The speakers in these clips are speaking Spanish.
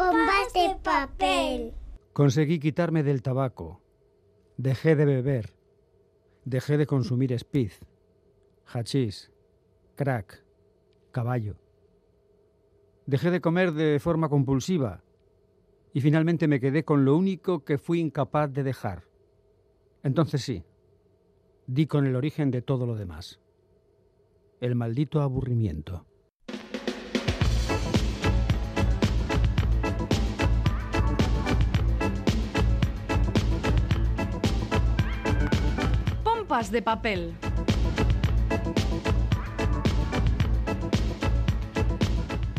Bombas de papel. Conseguí quitarme del tabaco. Dejé de beber. Dejé de consumir speed, hachís, crack, caballo. Dejé de comer de forma compulsiva y finalmente me quedé con lo único que fui incapaz de dejar. Entonces sí, di con el origen de todo lo demás. El maldito aburrimiento. Pompas de papel.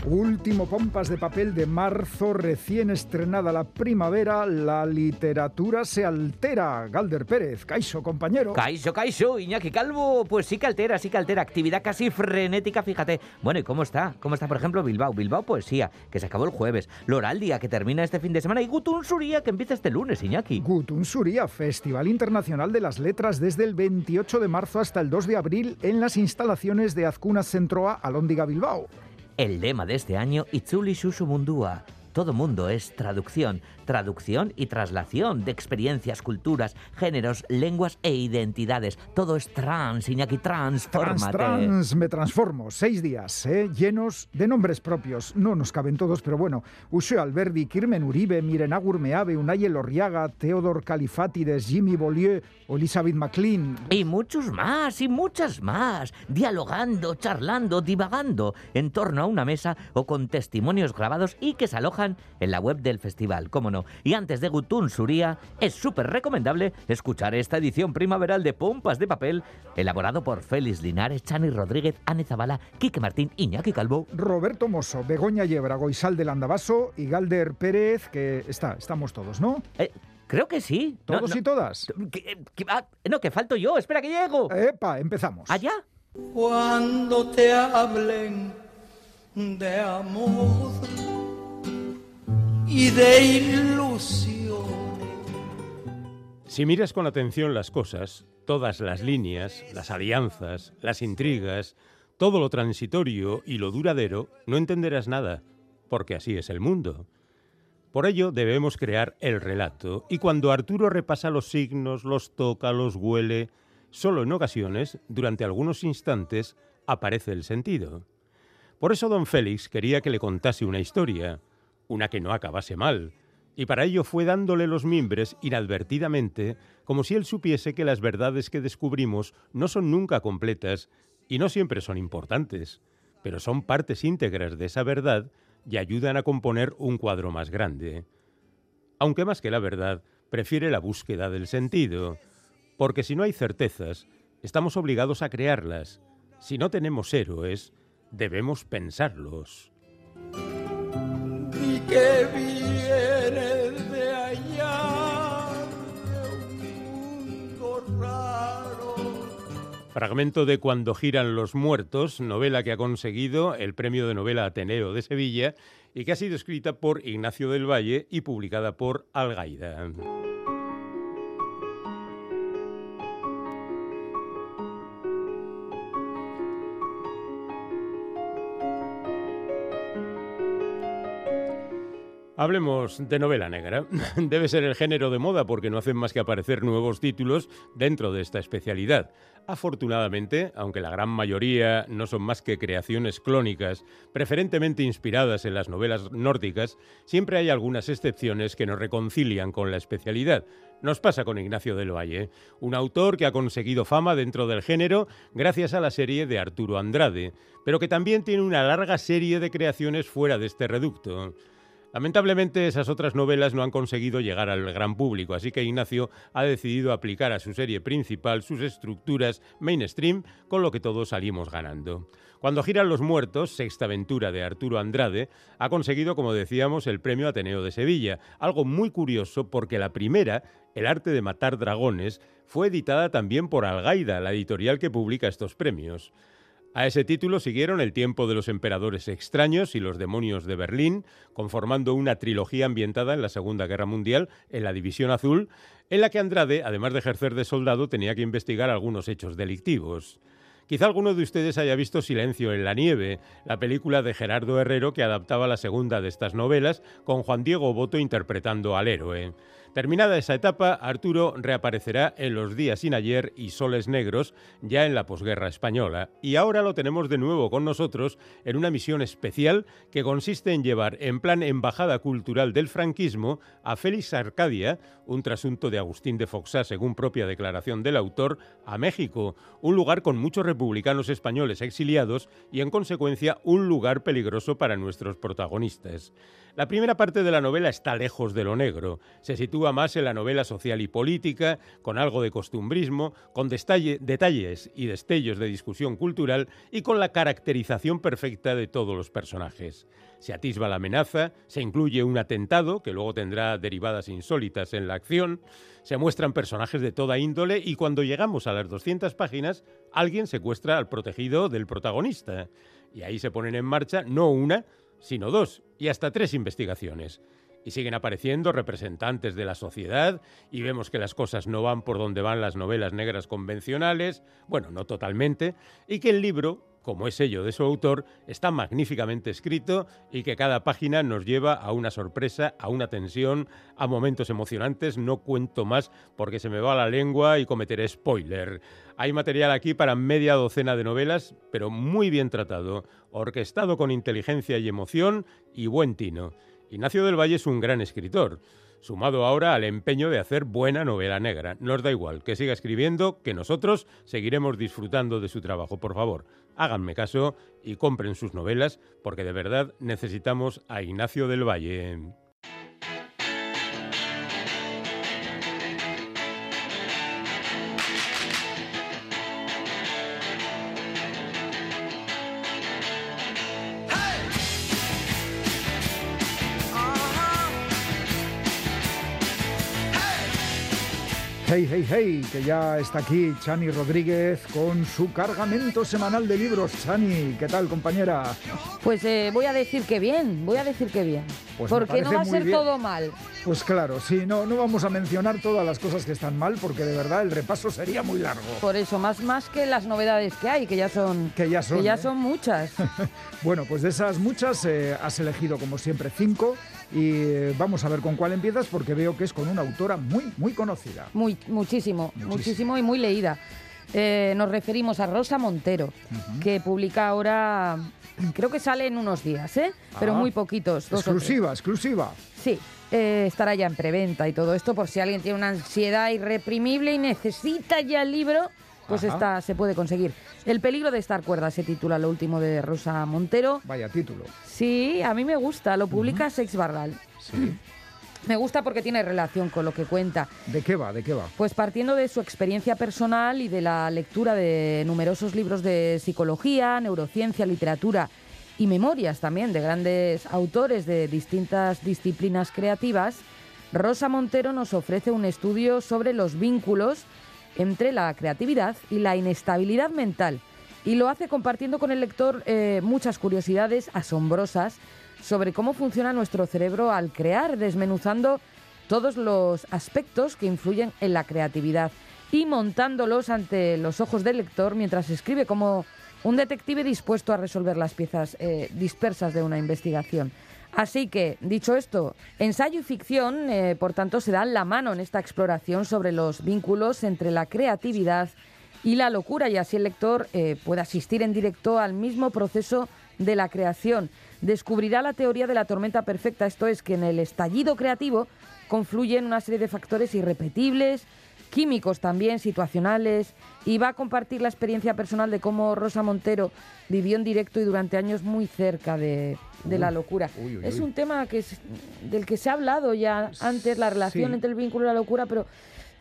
Último pompas de papel de marzo, recién estrenada la primavera, la literatura se altera. Galder Pérez, Caixo, compañero. Caixo, Caixo, Iñaki Calvo, pues sí que altera, sí que altera. Actividad casi frenética, fíjate. Bueno, ¿y cómo está? ¿Cómo está, por ejemplo, Bilbao? Bilbao Poesía, que se acabó el jueves. Loraldia, que termina este fin de semana. Y Gutun Suría, que empieza este lunes, Iñaki. Gutun Suría, Festival Internacional de las Letras desde el 28 de marzo hasta el 2 de abril en las instalaciones de Azcuna Centroa, Alóndiga, Bilbao. El lema de este año, Itzuli Susu Mundua. Todo mundo es traducción, traducción y traslación de experiencias, culturas, géneros, lenguas e identidades. Todo es trans, Iñaki, Trans, transfórmate. trans, me transformo. Seis días, ¿eh? llenos de nombres propios. No nos caben todos, pero bueno. Ushe Alberdi, Kirmen Uribe, Miren Agur Meave, Unai Elorriaga, Theodor Califatides, Jimmy Bollieu Elizabeth McLean. Y muchos más, y muchas más, dialogando, charlando, divagando en torno a una mesa o con testimonios grabados y que se alojan en la web del festival, cómo Y antes de Gutun Suría, es súper recomendable escuchar esta edición primaveral de Pompas de Papel, elaborado por Félix Linares, Chani Rodríguez, Ane Zabala, Quique Martín, Iñaki Calvo. Roberto Mosso, Begoña Yebra, Goizal del Andabaso y Galder Pérez, que está, estamos todos, ¿no? Eh, creo que sí. No, ¿Todos no, y todas? que- que- ah, no, que falto yo, espera que llego. Epa, empezamos. ¿Allá? cuando te hablen de amor y de ilusión. Si miras con atención las cosas, todas las líneas, las alianzas, las intrigas, todo lo transitorio y lo duradero, no entenderás nada, porque así es el mundo. Por ello debemos crear el relato, y cuando Arturo repasa los signos, los toca, los huele, solo en ocasiones, durante algunos instantes, aparece el sentido. Por eso don Félix quería que le contase una historia, una que no acabase mal, y para ello fue dándole los mimbres inadvertidamente, como si él supiese que las verdades que descubrimos no son nunca completas y no siempre son importantes, pero son partes íntegras de esa verdad y ayudan a componer un cuadro más grande. Aunque más que la verdad, prefiere la búsqueda del sentido, porque si no hay certezas, estamos obligados a crearlas. Si no tenemos héroes, debemos pensarlos. Que viene de allá, de un mundo raro. Fragmento de Cuando giran los muertos, novela que ha conseguido el premio de novela Ateneo de Sevilla y que ha sido escrita por Ignacio del Valle y publicada por Algaida. Hablemos de novela negra. Debe ser el género de moda porque no hacen más que aparecer nuevos títulos dentro de esta especialidad. Afortunadamente, aunque la gran mayoría no son más que creaciones clónicas, preferentemente inspiradas en las novelas nórdicas, siempre hay algunas excepciones que nos reconcilian con la especialidad. Nos pasa con Ignacio del Valle, un autor que ha conseguido fama dentro del género gracias a la serie de Arturo Andrade, pero que también tiene una larga serie de creaciones fuera de este reducto. Lamentablemente esas otras novelas no han conseguido llegar al gran público, así que Ignacio ha decidido aplicar a su serie principal sus estructuras mainstream, con lo que todos salimos ganando. Cuando giran los muertos, sexta aventura de Arturo Andrade, ha conseguido, como decíamos, el premio Ateneo de Sevilla, algo muy curioso porque la primera, El arte de matar dragones, fue editada también por Algaida, la editorial que publica estos premios. A ese título siguieron El tiempo de los emperadores extraños y los demonios de Berlín, conformando una trilogía ambientada en la Segunda Guerra Mundial en la División Azul, en la que Andrade, además de ejercer de soldado, tenía que investigar algunos hechos delictivos. Quizá alguno de ustedes haya visto Silencio en la nieve, la película de Gerardo Herrero que adaptaba la segunda de estas novelas, con Juan Diego Boto interpretando al héroe. Terminada esa etapa, Arturo reaparecerá en Los días sin ayer y Soles negros, ya en la posguerra española. Y ahora lo tenemos de nuevo con nosotros en una misión especial que consiste en llevar en plan embajada cultural del franquismo a Félix Arcadia, un trasunto de Agustín de Foxá, según propia declaración del autor, a México, un lugar con muchos republicanos españoles exiliados y en consecuencia un lugar peligroso para nuestros protagonistas. La primera parte de la novela está lejos de lo negro, se sitúa más en la novela social y política, con algo de costumbrismo, con detalles y destellos de discusión cultural y con la caracterización perfecta de todos los personajes. Se atisba la amenaza, se incluye un atentado, que luego tendrá derivadas insólitas en la acción, se muestran personajes de toda índole y cuando llegamos a las 200 páginas, alguien secuestra al protegido del protagonista. Y ahí se ponen en marcha no una, sino dos y hasta tres investigaciones. Y siguen apareciendo representantes de la sociedad y vemos que las cosas no van por donde van las novelas negras convencionales, bueno, no totalmente, y que el libro, como es ello de su autor, está magníficamente escrito y que cada página nos lleva a una sorpresa, a una tensión, a momentos emocionantes. No cuento más porque se me va la lengua y cometeré spoiler. Hay material aquí para media docena de novelas, pero muy bien tratado, orquestado con inteligencia y emoción y buen tino. Ignacio del Valle es un gran escritor, sumado ahora al empeño de hacer buena novela negra. Nos da igual, que siga escribiendo, que nosotros seguiremos disfrutando de su trabajo. Por favor, háganme caso y compren sus novelas, porque de verdad necesitamos a Ignacio del Valle. Hey, hey, hey, que ya está aquí Chani Rodríguez con su cargamento semanal de libros. Chani, ¿qué tal, compañera? Pues eh, voy a decir que bien, voy a decir que bien. Pues porque no va a ser bien. todo mal. Pues claro, sí, no, no vamos a mencionar todas las cosas que están mal, porque de verdad el repaso sería muy largo. Por eso, más, más que las novedades que hay, que ya son, Que ya son, que ya ¿eh? son muchas. Bueno, pues de esas muchas eh, has elegido como siempre cinco y eh, vamos a ver con cuál empiezas porque veo que es con una autora muy, muy conocida. Muy, muchísimo, Muchísimo. muchísimo y muy leída. Eh, nos referimos a Rosa Montero, que publica ahora, creo que sale en unos días, ¿eh? pero Ah, muy poquitos. dos. Exclusiva, exclusiva. Sí, eh, estará ya en preventa y todo esto, por si alguien tiene una ansiedad irreprimible y necesita ya el libro, pues Ajá. está, se puede conseguir. El peligro de estar cuerda se titula lo último de Rosa Montero. Vaya título. Sí, a mí me gusta, lo publica Sex Barral. Sí. Me gusta porque tiene relación con lo que cuenta. ¿De qué va? ¿De qué va? Pues partiendo de su experiencia personal y de la lectura de numerosos libros de psicología, neurociencia, literatura y memorias también de grandes autores de distintas disciplinas creativas, Rosa Montero nos ofrece un estudio sobre los vínculos entre la creatividad y la inestabilidad mental. Y lo hace compartiendo con el lector eh, muchas curiosidades asombrosas sobre cómo funciona nuestro cerebro al crear, desmenuzando todos los aspectos que influyen en la creatividad y montándolos ante los ojos del lector mientras escribe como un detective dispuesto a resolver las piezas eh, dispersas de una investigación. Así que, dicho esto, ensayo y ficción, eh, por tanto, se dan la mano en esta exploración sobre los vínculos entre la creatividad y la locura, y así el lector eh, puede asistir en directo al mismo proceso de la creación. Descubrirá la teoría de la tormenta perfecta, esto es, que en el estallido creativo confluyen una serie de factores irrepetibles, químicos también, situacionales, y va a compartir la experiencia personal de cómo Rosa Montero vivió en directo y durante años muy cerca de, de la locura. uy, uy, es un tema que es, del que se ha hablado ya antes, la relación Sí. entre el vínculo y la locura, pero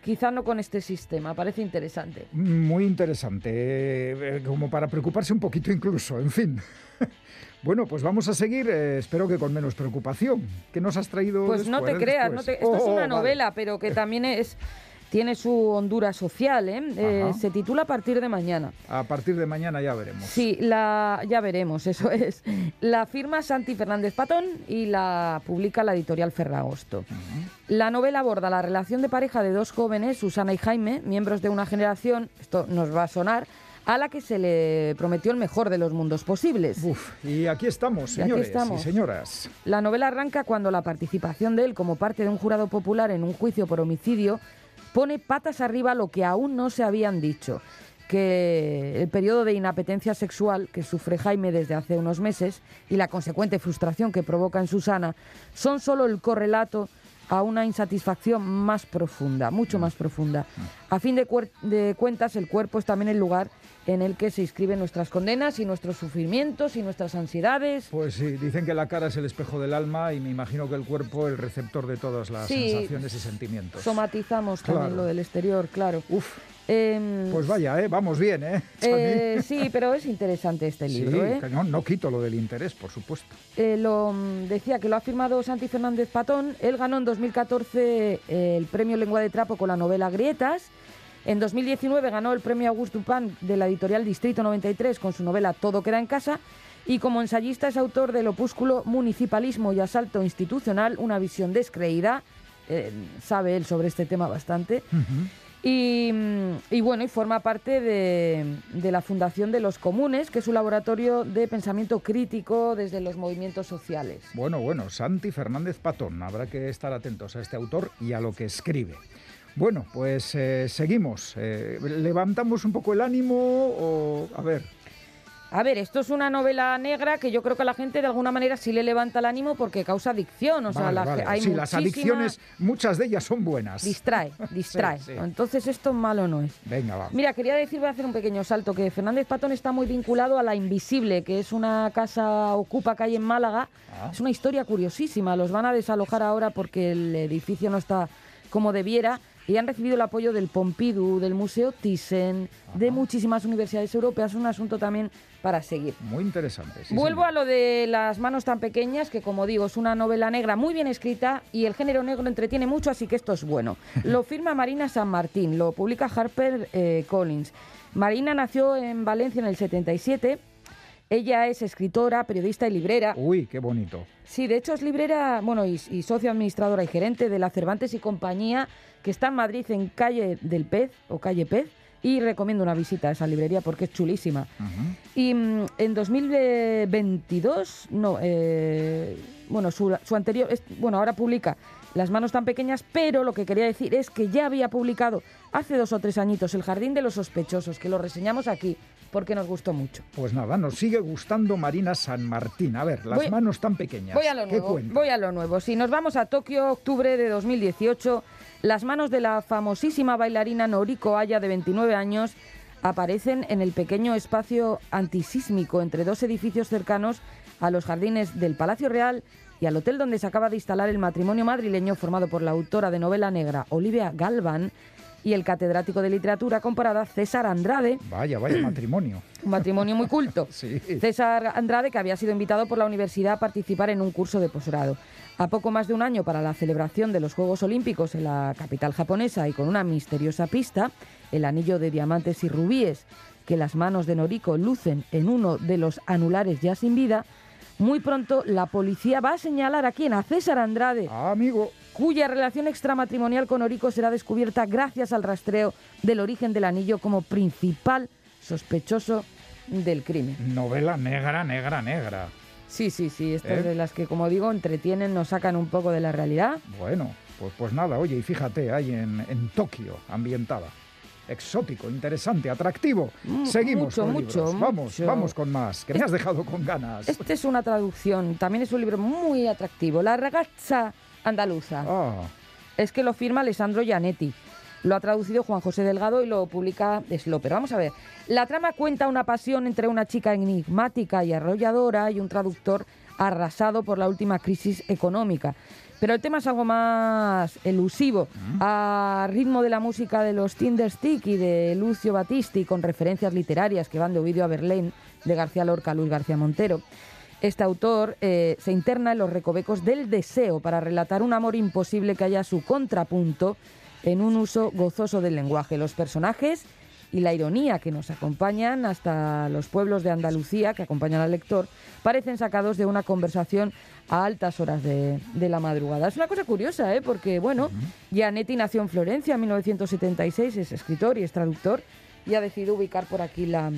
quizá no con este sistema, parece interesante. Muy interesante, eh, como para preocuparse un poquito incluso, en fin. Bueno, pues vamos a seguir, eh, espero que con menos preocupación. ¿Qué nos has traído Pues no te creas, no te- esto es Oh, una vale. novela, pero que también es tiene su hondura social. ¿eh? Eh, se titula A partir de mañana. A partir de mañana ya veremos. Sí, la, ya veremos, eso es. La firma Santi Fernández Patón y la publica la editorial Ferragosto. La novela aborda la relación de pareja de dos jóvenes, Susana y Jaime, miembros de una generación, esto nos va a sonar, a la que se le prometió el mejor de los mundos posibles. Uf, y aquí estamos, Y aquí señores estamos. y señoras. La novela arranca cuando la participación de él como parte de un jurado popular en un juicio por homicidio pone patas arriba lo que aún no se habían dicho, que el periodo de inapetencia sexual que sufre Jaime desde hace unos meses y la consecuente frustración que provoca en Susana son solo el correlato a una insatisfacción más profunda, mucho más profunda. A fin de, de cuentas, el cuerpo es también el lugar en el que se inscriben nuestras condenas y nuestros sufrimientos y nuestras ansiedades. Pues sí, dicen que la cara es el espejo del alma y me imagino que el cuerpo el receptor de todas las Sí, sensaciones y sentimientos. Somatizamos también Claro. lo del exterior, claro. Uf, Em, pues vaya, ¿eh? vamos bien, ¿eh? eh, sí, pero es interesante este libro. ¿eh? no, no quito lo del interés, por supuesto. Lo mm, decía que lo ha firmado Santi Fernández Patón. Él ganó en 2014 eh, el premio Lengua de Trapo con la novela Grietas. En 2019 ganó el premio Auguste Dupin de la editorial Distrito 93 con su novela Todo queda en casa. Y como ensayista es autor del opúsculo Municipalismo y Asalto Institucional, una visión descreída. Eh, sabe él sobre este tema bastante. Y bueno, y forma parte de, la Fundación de los Comunes, que es un laboratorio de pensamiento crítico desde los movimientos sociales. Bueno, bueno, Santi Fernández Patón. Habrá que estar atentos a este autor y a lo que escribe. Bueno, pues eh, seguimos. Eh, ¿Levantamos un poco el ánimo o...? A ver, A ver, esto es una novela negra que yo creo que a la gente de alguna manera sí le levanta el ánimo porque causa adicción. O sea, vale, la vale. ge- hay sí, las adicciones, muchas de ellas son buenas. Distrae, distrae. sí. Entonces esto malo no es. Venga, va. Mira, quería decir, voy a hacer un pequeño salto, que Fernández Patón está muy vinculado a La Invisible, que es una casa ocupa calle en Málaga. Ah. Es una historia curiosísima. Los van a desalojar ahora porque el edificio no está como debiera y han recibido el apoyo del Pompidou, del Museo Thyssen, de muchísimas universidades europeas. Un asunto también para seguir. Muy interesante. sí, Vuelvo señor. a lo de las manos tan pequeñas, que como digo, es una novela negra muy bien escrita y el género negro entretiene mucho, así que esto es bueno. Lo firma Marina San Martín, lo publica Harper eh, Collins. Marina nació en Valencia en el 77. Ella es escritora, periodista y librera. Uy, qué bonito. Sí, de hecho es librera, bueno, y, y socio administradora y gerente de la Cervantes y compañía, que está en Madrid en calle del Pez o calle Pez. Y recomiendo una visita a esa librería porque es chulísima. Y mm, en 2022, no, eh, bueno, su, su anterior, es- bueno, ahora publica Las manos tan pequeñas, pero lo que quería decir es que ya había publicado hace dos o tres añitos El jardín de los sospechosos, que lo reseñamos aquí porque nos gustó mucho. Pues nada, nos sigue gustando Marina San Martín. A ver, las Voy- manos tan pequeñas. Voy a lo ¿Qué nuevo. cuenta? Voy a lo nuevo. Si nos vamos a Tokio, octubre de 2018, las manos de la famosísima bailarina Noriko Aya, de 29 años, aparecen en el pequeño espacio antisísmico entre dos edificios cercanos a los jardines del Palacio Real y al hotel donde se acaba de instalar el matrimonio madrileño formado por la autora de novela negra Olivia Galvan y el catedrático de literatura comparada César Andrade, Vaya, vaya matrimonio. un matrimonio muy culto. Sí. César Andrade, que había sido invitado por la universidad a participar en un curso de posgrado. A poco más de un año para la celebración de los Juegos Olímpicos en la capital japonesa y con una misteriosa pista, el anillo de diamantes y rubíes que las manos de Noriko lucen en uno de los anulares ya sin vida, muy pronto la policía va a señalar a quién, a César Andrade, Ah, amigo. cuya relación extramatrimonial con Noriko será descubierta gracias al rastreo del origen del anillo como principal sospechoso del crimen. Novela negra, negra, negra. Sí, sí, sí, estas ¿Eh? de las que, como digo, entretienen, nos sacan un poco de la realidad. Bueno, pues, pues nada, oye, y fíjate, ahí en, en Tokio, ambientada. Exótico, interesante, atractivo. Mm, Seguimos mucho, con mucho, libros. Vamos, mucho. vamos con más, que me has dejado con ganas. Este es una traducción, también es un libro muy atractivo, La ragazza andaluza. Ah, Es que lo firma Alessandro Gianetti. Lo ha traducido Juan José Delgado y lo publica Sloper. Vamos a ver. La trama cuenta una pasión entre una chica enigmática y arrolladora y un traductor arrasado por la última crisis económica. Pero el tema es algo más elusivo, a ritmo de la música de los Tinderstick y de Lucio Battisti, con referencias literarias que van de Ovidio a Berlín, de García Lorca a Luis García Montero. Este autor eh, se interna en los recovecos del deseo para relatar un amor imposible que haya su contrapunto en un uso gozoso del lenguaje. Los personajes y la ironía que nos acompañan hasta los pueblos de Andalucía, que acompañan al lector, parecen sacados de una conversación a altas horas de, de la madrugada. Es una cosa curiosa, ¿eh? porque, bueno, Gianetti nació en Florencia en 1976, es escritor y es traductor, y ha decidido ubicar por aquí la,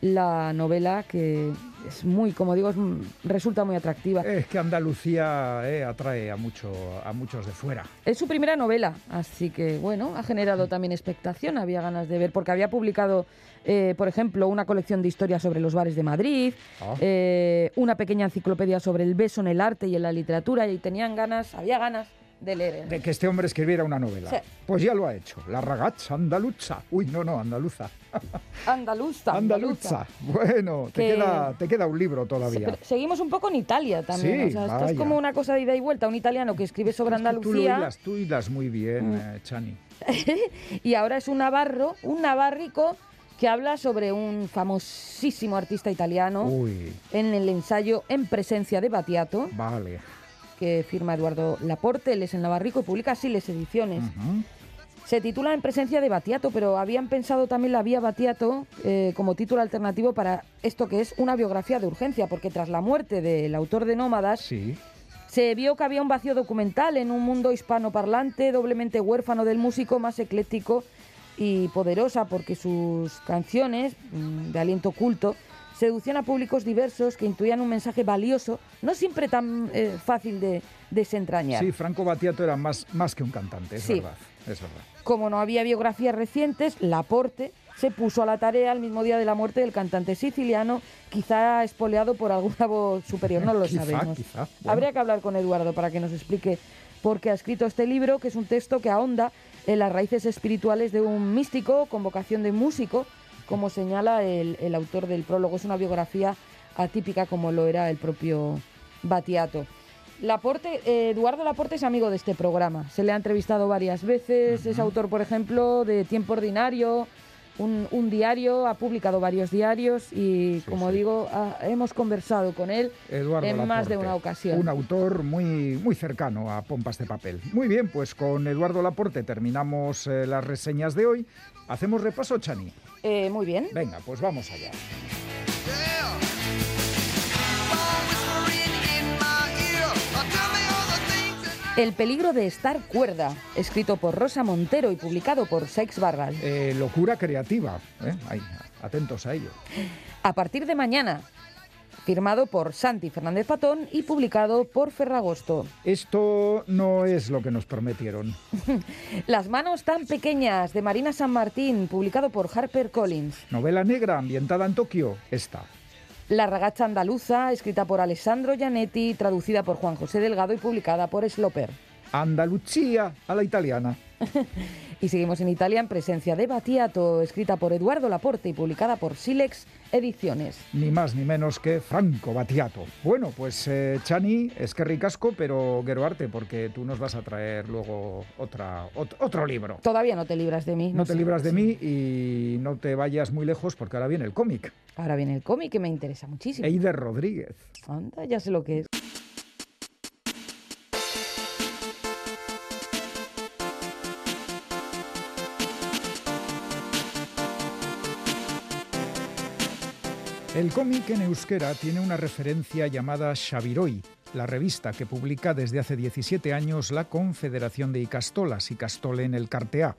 la novela que es muy, como digo, es, resulta muy atractiva. Es que Andalucía eh, atrae a, mucho, a muchos de fuera. Es su primera novela, así que bueno, ha generado también expectación, había ganas de ver, porque había publicado, eh, por ejemplo, una colección de historias sobre los bares de Madrid, Ah. eh, una pequeña enciclopedia sobre el beso en el arte y en la literatura, y tenían ganas, había ganas de leer. De que este hombre escribiera una novela. Sí. Pues ya lo ha hecho. La ragazza andaluza. Uy, no, no, andaluza. Andaluza, Andaluza. Bueno, te, Que- queda, te queda un libro todavía. seguimos un poco en Italia también. Sí, o sea, esto es como una cosa de ida y vuelta. Un italiano que escribe sobre Es que tú Andalucía Mm. hilas, tú hilas muy bien, eh, Chani. y ahora es un navarro, un navarrico que habla sobre un famosísimo artista italiano Uy, en el ensayo En presencia de Batiato, vale. Que firma Eduardo Laporte, él es en Navarrico y publica Siles Ediciones. Se titula En presencia de Batiato, pero habían pensado también la vía Batiato eh, como título alternativo para esto que es una biografía de urgencia, porque tras la muerte del autor de Nómadas, Sí. se vio que había un vacío documental en un mundo hispanoparlante, doblemente huérfano del músico más ecléctico y poderosa, porque sus canciones, mm, de aliento culto, seducían a públicos diversos que intuían un mensaje valioso, no siempre tan eh, fácil de desentrañar. Sí, Franco Battiato era más, más que un cantante, es Sí. verdad. Es verdad. Como no había biografías recientes, Laporte se puso a la tarea el mismo día de la muerte del cantante siciliano, quizá espoleado por alguna voz superior, no lo Quizá, sabemos. quizá, bueno. Habría que hablar con Eduardo para que nos explique por qué ha escrito este libro, que es un texto que ahonda en las raíces espirituales de un místico con vocación de músico, como señala el, el autor del prólogo. Es una biografía atípica como lo era el propio Batiato. Laporte, eh, Eduardo Laporte es amigo de este programa. Se le ha entrevistado varias veces. Es autor, por ejemplo, de Tiempo Ordinario, un, un diario, ha publicado varios diarios y, Sí, como sí. digo, ha- hemos conversado con él Eduardo en más de una ocasión. Un autor muy, muy cercano a Pompas de Papel. Muy bien, pues con Eduardo Laporte terminamos eh, las reseñas de hoy. ¿Hacemos repaso, Chani? Eh, muy bien. Venga, pues vamos allá. El peligro de estar cuerda, escrito por Rosa Montero y publicado por Sex Barral. Eh, locura creativa. ¿eh? Ahí, atentos a ello. A partir de mañana, firmado por Santi Fernández Patón y publicado por Ferragosto. Esto no es lo que nos prometieron. Las manos tan pequeñas de Marina San Martín, publicado por Harper Collins. Novela negra ambientada en Tokio, esta. La ragacha andaluza, escrita por Alessandro Gianetti, traducida por Juan José Delgado y publicada por Sloper. Andalucía a la italiana. Y seguimos en Italia en presencia de Batiato, escrita por Eduardo Laporte y publicada por Silex Ediciones. Ni más ni menos que Franco Battiato. Bueno, pues eh, Chani, es que ricasco, pero Geroarte, porque tú nos vas a traer luego otra, ot- otro libro. Todavía no te libras de mí. No te libras de mí y no te vayas muy lejos porque ahora viene el cómic. Ahora viene el cómic que me interesa muchísimo. Eider Rodríguez. Anda, ya sé lo que es. El cómic en euskera tiene una referencia llamada Xaviroi, la revista que publica desde hace 17 años la Confederación de Icastolas, Icastole en el Cartea.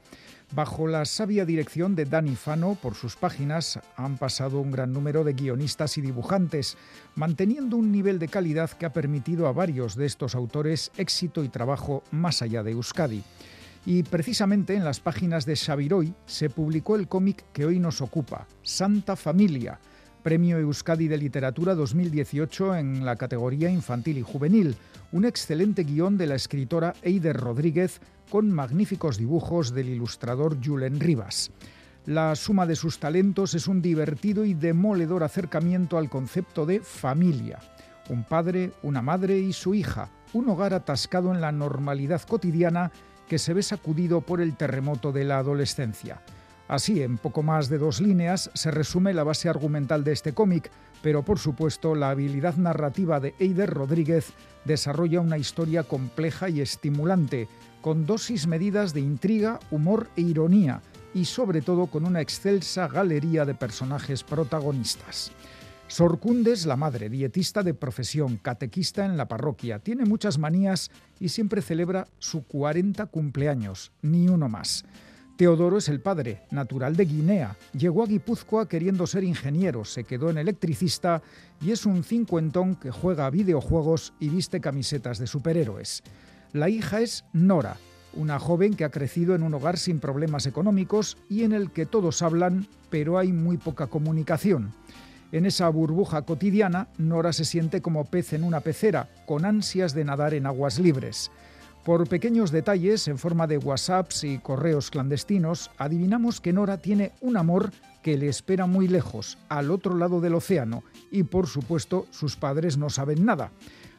Bajo la sabia dirección de Dani Fano, por sus páginas han pasado un gran número de guionistas y dibujantes, manteniendo un nivel de calidad que ha permitido a varios de estos autores éxito y trabajo más allá de Euskadi. Y precisamente en las páginas de Xaviroi se publicó el cómic que hoy nos ocupa, Santa Familia, Premio Euskadi de Literatura 2018 en la categoría infantil y juvenil, un excelente guion de la escritora Eider Rodríguez con magníficos dibujos del ilustrador Julen Rivas. La suma de sus talentos es un divertido y demoledor acercamiento al concepto de familia. Un padre, una madre y su hija, un hogar atascado en la normalidad cotidiana que se ve sacudido por el terremoto de la adolescencia. Así, en poco más de dos líneas, se resume la base argumental de este cómic, pero por supuesto la habilidad narrativa de Eider Rodríguez desarrolla una historia compleja y estimulante, con dosis medidas de intriga, humor e ironía, y sobre todo con una excelsa galería de personajes protagonistas. Sorcundes, la madre, dietista de profesión, catequista en la parroquia, tiene muchas manías y siempre celebra su 40 cumpleaños, ni uno más. Teodoro es el padre, natural de Guinea. Llegó a Guipúzcoa queriendo ser ingeniero, se quedó en electricista y es un cincuentón que juega videojuegos y viste camisetas de superhéroes. La hija es Nora, una joven que ha crecido en un hogar sin problemas económicos y en el que todos hablan, pero hay muy poca comunicación. En esa burbuja cotidiana, Nora se siente como pez en una pecera, con ansias de nadar en aguas libres. Por pequeños detalles, en forma de WhatsApps y correos clandestinos, adivinamos que Nora tiene un amor que le espera muy lejos, al otro lado del océano, y por supuesto sus padres no saben nada.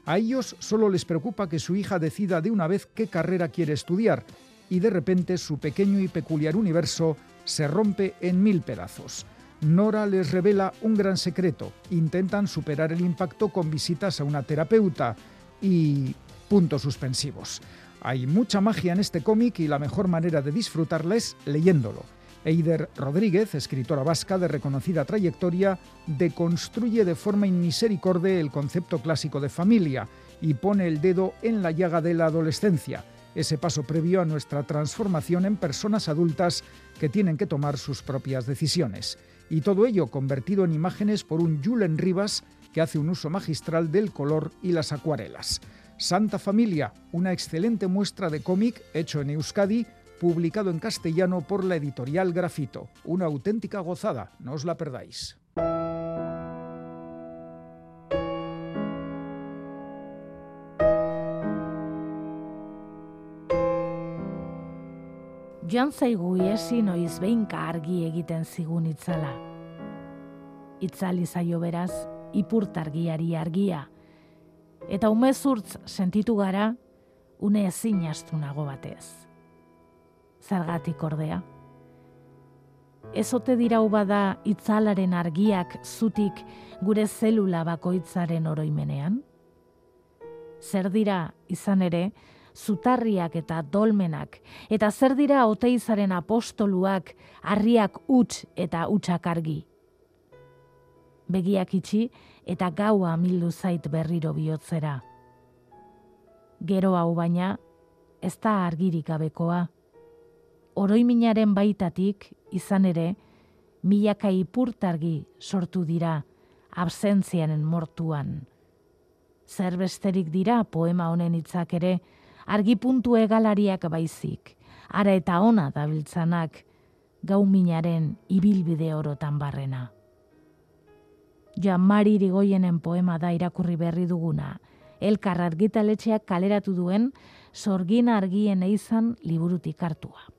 A ellos solo les preocupa que su hija decida de una vez qué carrera quiere estudiar, y de repente su pequeño y peculiar universo se rompe en mil pedazos. Nora les revela un gran secreto, intentan superar el impacto con visitas a una terapeuta y puntos suspensivos. Hay mucha magia en este cómic y la mejor manera de disfrutarla es leyéndolo. Eider Rodríguez, escritora vasca de reconocida trayectoria, deconstruye de forma inmisericorde el concepto clásico de familia y pone el dedo en la llaga de la adolescencia, ese paso previo a nuestra transformación en personas adultas que tienen que tomar sus propias decisiones. Y todo ello convertido en imágenes por un Julen Rivas que hace un uso magistral del color y las acuarelas. Santa Familia, una excelente muestra de cómic hecho en Euskadi, publicado en castellano por la editorial Grafito. Una auténtica gozada, no os la perdáis. Joan zaigu iesi noiz behinka argi egiten zigun itzala. Itzali zaio beraz, ipurtargiari argia, eta umezurtz sentitu gara, une ezin nago batez. Zergatik ordea. Ezote dirau bada itzalaren argiak zutik gure zelula bakoitzaren oroimenean? Zer dira, izan ere, zutarriak eta dolmenak, eta zer dira oteizaren apostoluak, harriak huts eta hutsak argi. Begiak itxi eta gaua mildu zait berriro bihotzera. Gero hau baina, ez da argirik gabekoa. Oroiminaren baitatik, izan ere, milaka ipurtargi sortu dira absentzianen mortuan. Zer besterik dira poema honen hitzak ere, argi puntu egalariak baizik, ara eta ona dabiltzanak, gau minaren ibilbide orotan barrena. Jamari irigoienen poema da irakurri berri duguna, elkar argitaletxeak kaleratu duen, sorgin argien eizan liburutik hartua.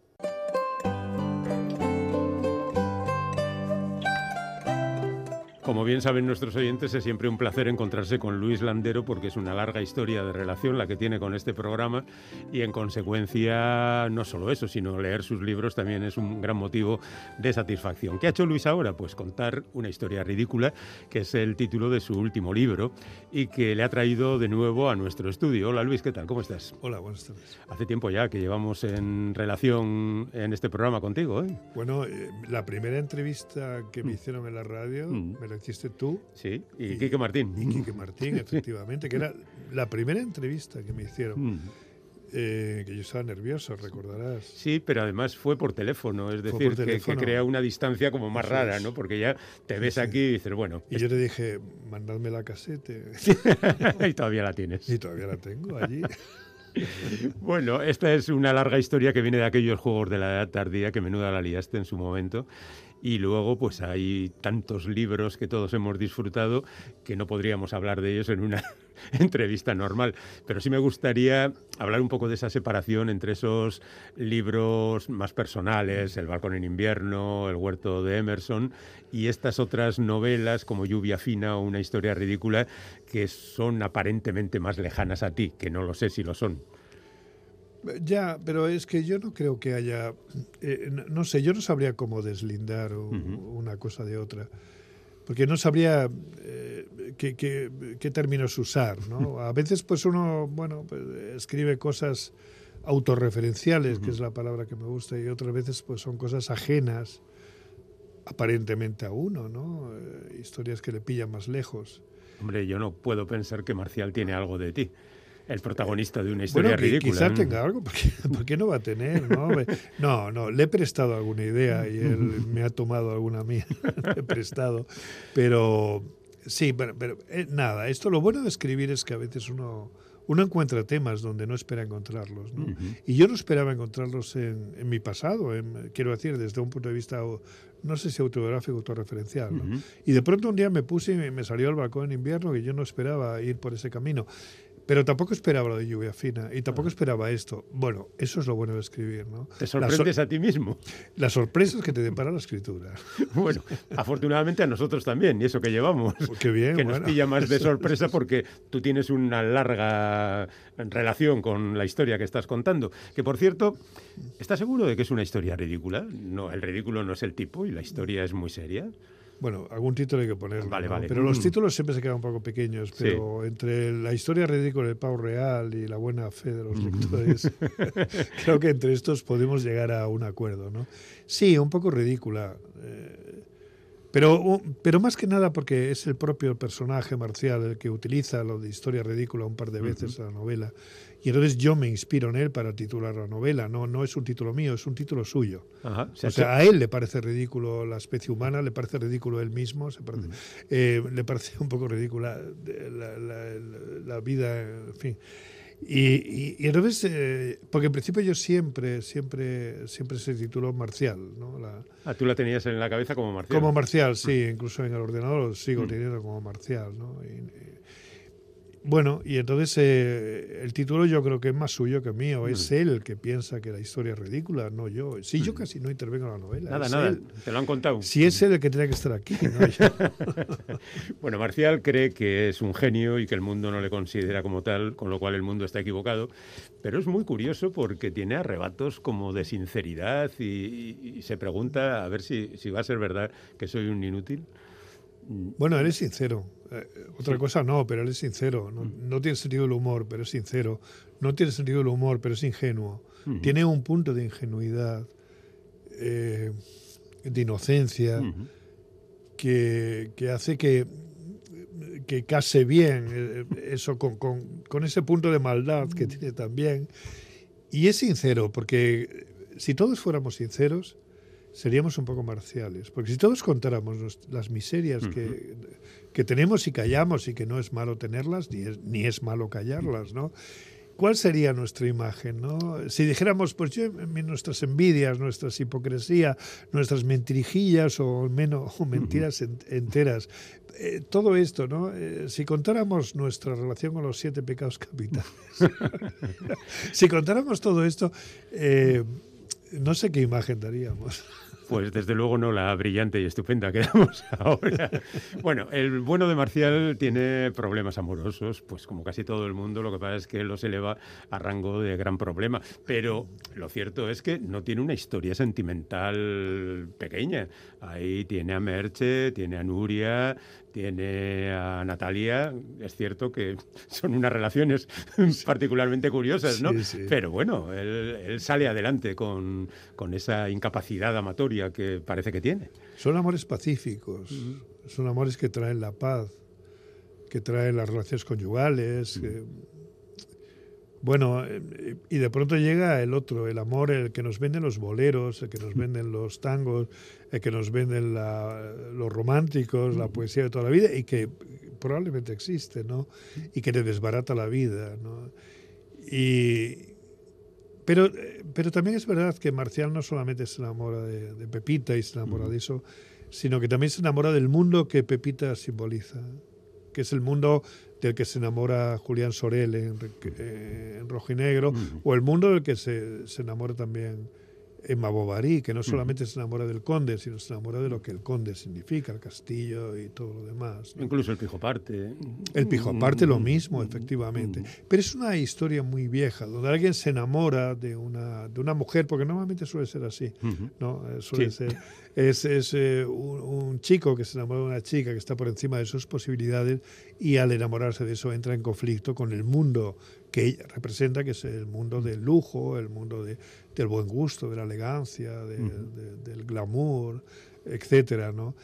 Como bien saben nuestros oyentes, es siempre un placer encontrarse con Luis Landero porque es una larga historia de relación la que tiene con este programa y en consecuencia no solo eso, sino leer sus libros también es un gran motivo de satisfacción. ¿Qué ha hecho Luis ahora? Pues contar una historia ridícula, que es el título de su último libro y que le ha traído de nuevo a nuestro estudio. Hola Luis, ¿qué tal? ¿Cómo estás? Hola, buenas tardes. Hace tiempo ya que llevamos en relación en este programa contigo. ¿eh? Bueno, eh, la primera entrevista que me mm. hicieron en la radio mm. me la hiciste tú. Sí, y, Quique Martín. Y Quique Martín, efectivamente, que era la primera entrevista que me hicieron. Mm. Eh, que yo estaba nervioso, recordarás. Sí, pero además fue por teléfono, es decir, Que, crea una distancia como más rara, ¿no? Porque ya te ves aquí y dices, bueno. Y yo te dije, mandadme la casete. y todavía la tienes. Y todavía la tengo allí. bueno, esta es una larga historia que viene de aquellos juegos de la edad tardía que menuda la liaste en su momento y luego, pues hay tantos libros que todos hemos disfrutado que no podríamos hablar de ellos en una entrevista normal. Pero sí me gustaría hablar un poco de esa separación entre esos libros más personales, El balcón en invierno, El huerto de Emerson, y estas otras novelas como Lluvia fina o Una historia ridícula, que son aparentemente más lejanas a ti, que no lo sé si lo son. Ya, pero es que yo no creo que haya, eh, no, sé, yo no sabría cómo deslindar una cosa de otra, porque no sabría eh, qué, términos usar, ¿no? A veces pues uno, bueno, pues, escribe cosas autorreferenciales, que es la palabra que me gusta, y otras veces pues son cosas ajenas aparentemente a uno, ¿no? Eh, historias que le pillan más lejos. Hombre, yo no puedo pensar que Marcial tiene algo de ti. El protagonista de una historia bueno, ridícula. Quizá tenga algo, porque, ¿por qué no va a tener? No, no, no, le he prestado alguna idea y él me ha tomado alguna mía. le he prestado. Pero sí, pero, pero eh, nada, esto lo bueno de escribir es que a veces uno uno encuentra temas donde no espera encontrarlos. ¿no? Y yo no esperaba encontrarlos en, en mi pasado, en, quiero decir, desde un punto de vista, no sé si autobiográfico o autorreferencial. ¿no? Y de pronto un día me puse y me salió al balcón en invierno y yo no esperaba ir por ese camino. Pero tampoco esperaba lo de lluvia fina y tampoco esperaba esto. Bueno, eso es lo bueno de escribir, ¿no? Te sorprendes a ti mismo. Las sorpresas que te depara la escritura. Bueno, afortunadamente a nosotros también, y eso que llevamos. Pues qué bien, que bueno. nos pilla más de sorpresa porque tú tienes una larga relación con la historia que estás contando. Que por cierto, ¿estás seguro de que es una historia ridícula? No, el ridículo no es el tipo y la historia es muy seria. Bueno, algún título hay que poner. Vale, ¿no? vale. Pero los Mm. títulos siempre se quedan un poco pequeños. Pero entre la historia ridícula del pavo real y la buena fe de los Mm. lectores, creo que entre estos podemos llegar a un acuerdo, ¿no? Sí, un poco ridícula. eh, pero, pero más que nada porque es el propio personaje marcial el que utiliza lo de historia ridícula un par de veces en la novela. Y entonces yo me inspiro en él para titular la novela. No, no es un título mío, es un título suyo. Ajá. O sea, a él le parece ridículo la especie humana, le parece ridículo él mismo, se parece- eh, le parece un poco ridícula la, la- la- la vida, en fin. Y, y- y entonces, eh, porque en principio yo siempre, siempre, siempre se tituló Marcial, ¿no? La- Ah, tú la tenías en la cabeza como Marcial. como Marcial, sí, incluso en el ordenador lo sigo Mm. teniendo como Marcial, ¿no? Y- bueno, y entonces eh, el título yo creo que es más suyo que mío. Es él el que piensa que la historia es ridícula, no yo. Sí, yo casi no intervengo en la novela. Nada, nada, él. te lo han contado. Si es él el que tiene que estar aquí, no yo. Bueno, Marcial cree que es un genio y que el mundo no le considera como tal, con lo cual el mundo está equivocado. Pero es muy curioso porque tiene arrebatos como de sinceridad y, y- y se pregunta a ver si, si va a ser verdad que soy un inútil. Bueno, él es sincero. Eh, otra cosa no, pero él es sincero. No, Mm. no tiene sentido del humor, pero es sincero. No tiene sentido del humor, pero es ingenuo. Ujú. Tiene un punto de ingenuidad, eh, de inocencia, Ujú. que, que hace que, que case bien eh, eso con, con- con ese punto de maldad que tiene también. Y es sincero, porque si todos fuéramos sinceros, seríamos un poco marciales. Porque si todos contáramos las miserias que, que tenemos y callamos y que no es malo tenerlas, ni es, ni es malo callarlas, ¿no? ¿Cuál sería nuestra imagen? ¿no? Si dijéramos, pues yo, nuestras envidias, nuestras hipocresía, nuestras mentirijillas o, menos, o mentiras en- enteras, eh, todo esto, ¿no? Eh, si contáramos nuestra relación con los siete pecados capitales, si contáramos todo esto, eh, no sé qué imagen daríamos. Pues desde luego no la brillante y estupenda que damos ahora. Bueno, el bueno de Marcial tiene problemas amorosos, pues como casi todo el mundo, lo que pasa es que los eleva a rango de gran problema. Pero lo cierto es que no tiene una historia sentimental pequeña. Ahí tiene a Merche, tiene a Nuria, tiene a Natalia. Es cierto que son unas relaciones particularmente curiosas, ¿no? Sí, sí. Pero bueno, él, él sale adelante con, con esa incapacidad amatoria que parece que tiene. Son amores pacíficos, son amores que traen la paz, que traen las relaciones conyugales. que- bueno, eh, y de pronto llega el otro, el amor, el que nos venden los boleros, el que nos venden los tangos, el que nos venden la- los románticos, la poesía de toda la vida y que probablemente existe, ¿no? Y que te desbarata la vida, ¿no? Y, pero, eh, pero también es verdad que Marcial no solamente se enamora de, de Pepita y se enamora de eso, sino que también se enamora del mundo que Pepita simboliza, que es el mundo del que se enamora Julián Sorel en, eh, en Rojo y Negro, o el mundo del que se, se enamora también Emma Bovary, que no solamente se enamora del conde, sino se enamora de lo que el conde significa, el castillo y todo lo demás. ¿no? Incluso el Pijoparte. El pijo aparte Mm. lo mismo, efectivamente. Pero es una historia muy vieja, donde alguien se enamora de una, de una mujer, porque normalmente suele ser así. ¿no? Eh, Suele Sí. ser, es, es, eh, un, un chico que se enamora de una chica que está por encima de sus posibilidades y al enamorarse de eso entra en conflicto con el mundo que ella representa, que es el mundo del lujo, el mundo de- del buen gusto, de la elegancia, de- de- del glamour, etcétera, ¿no?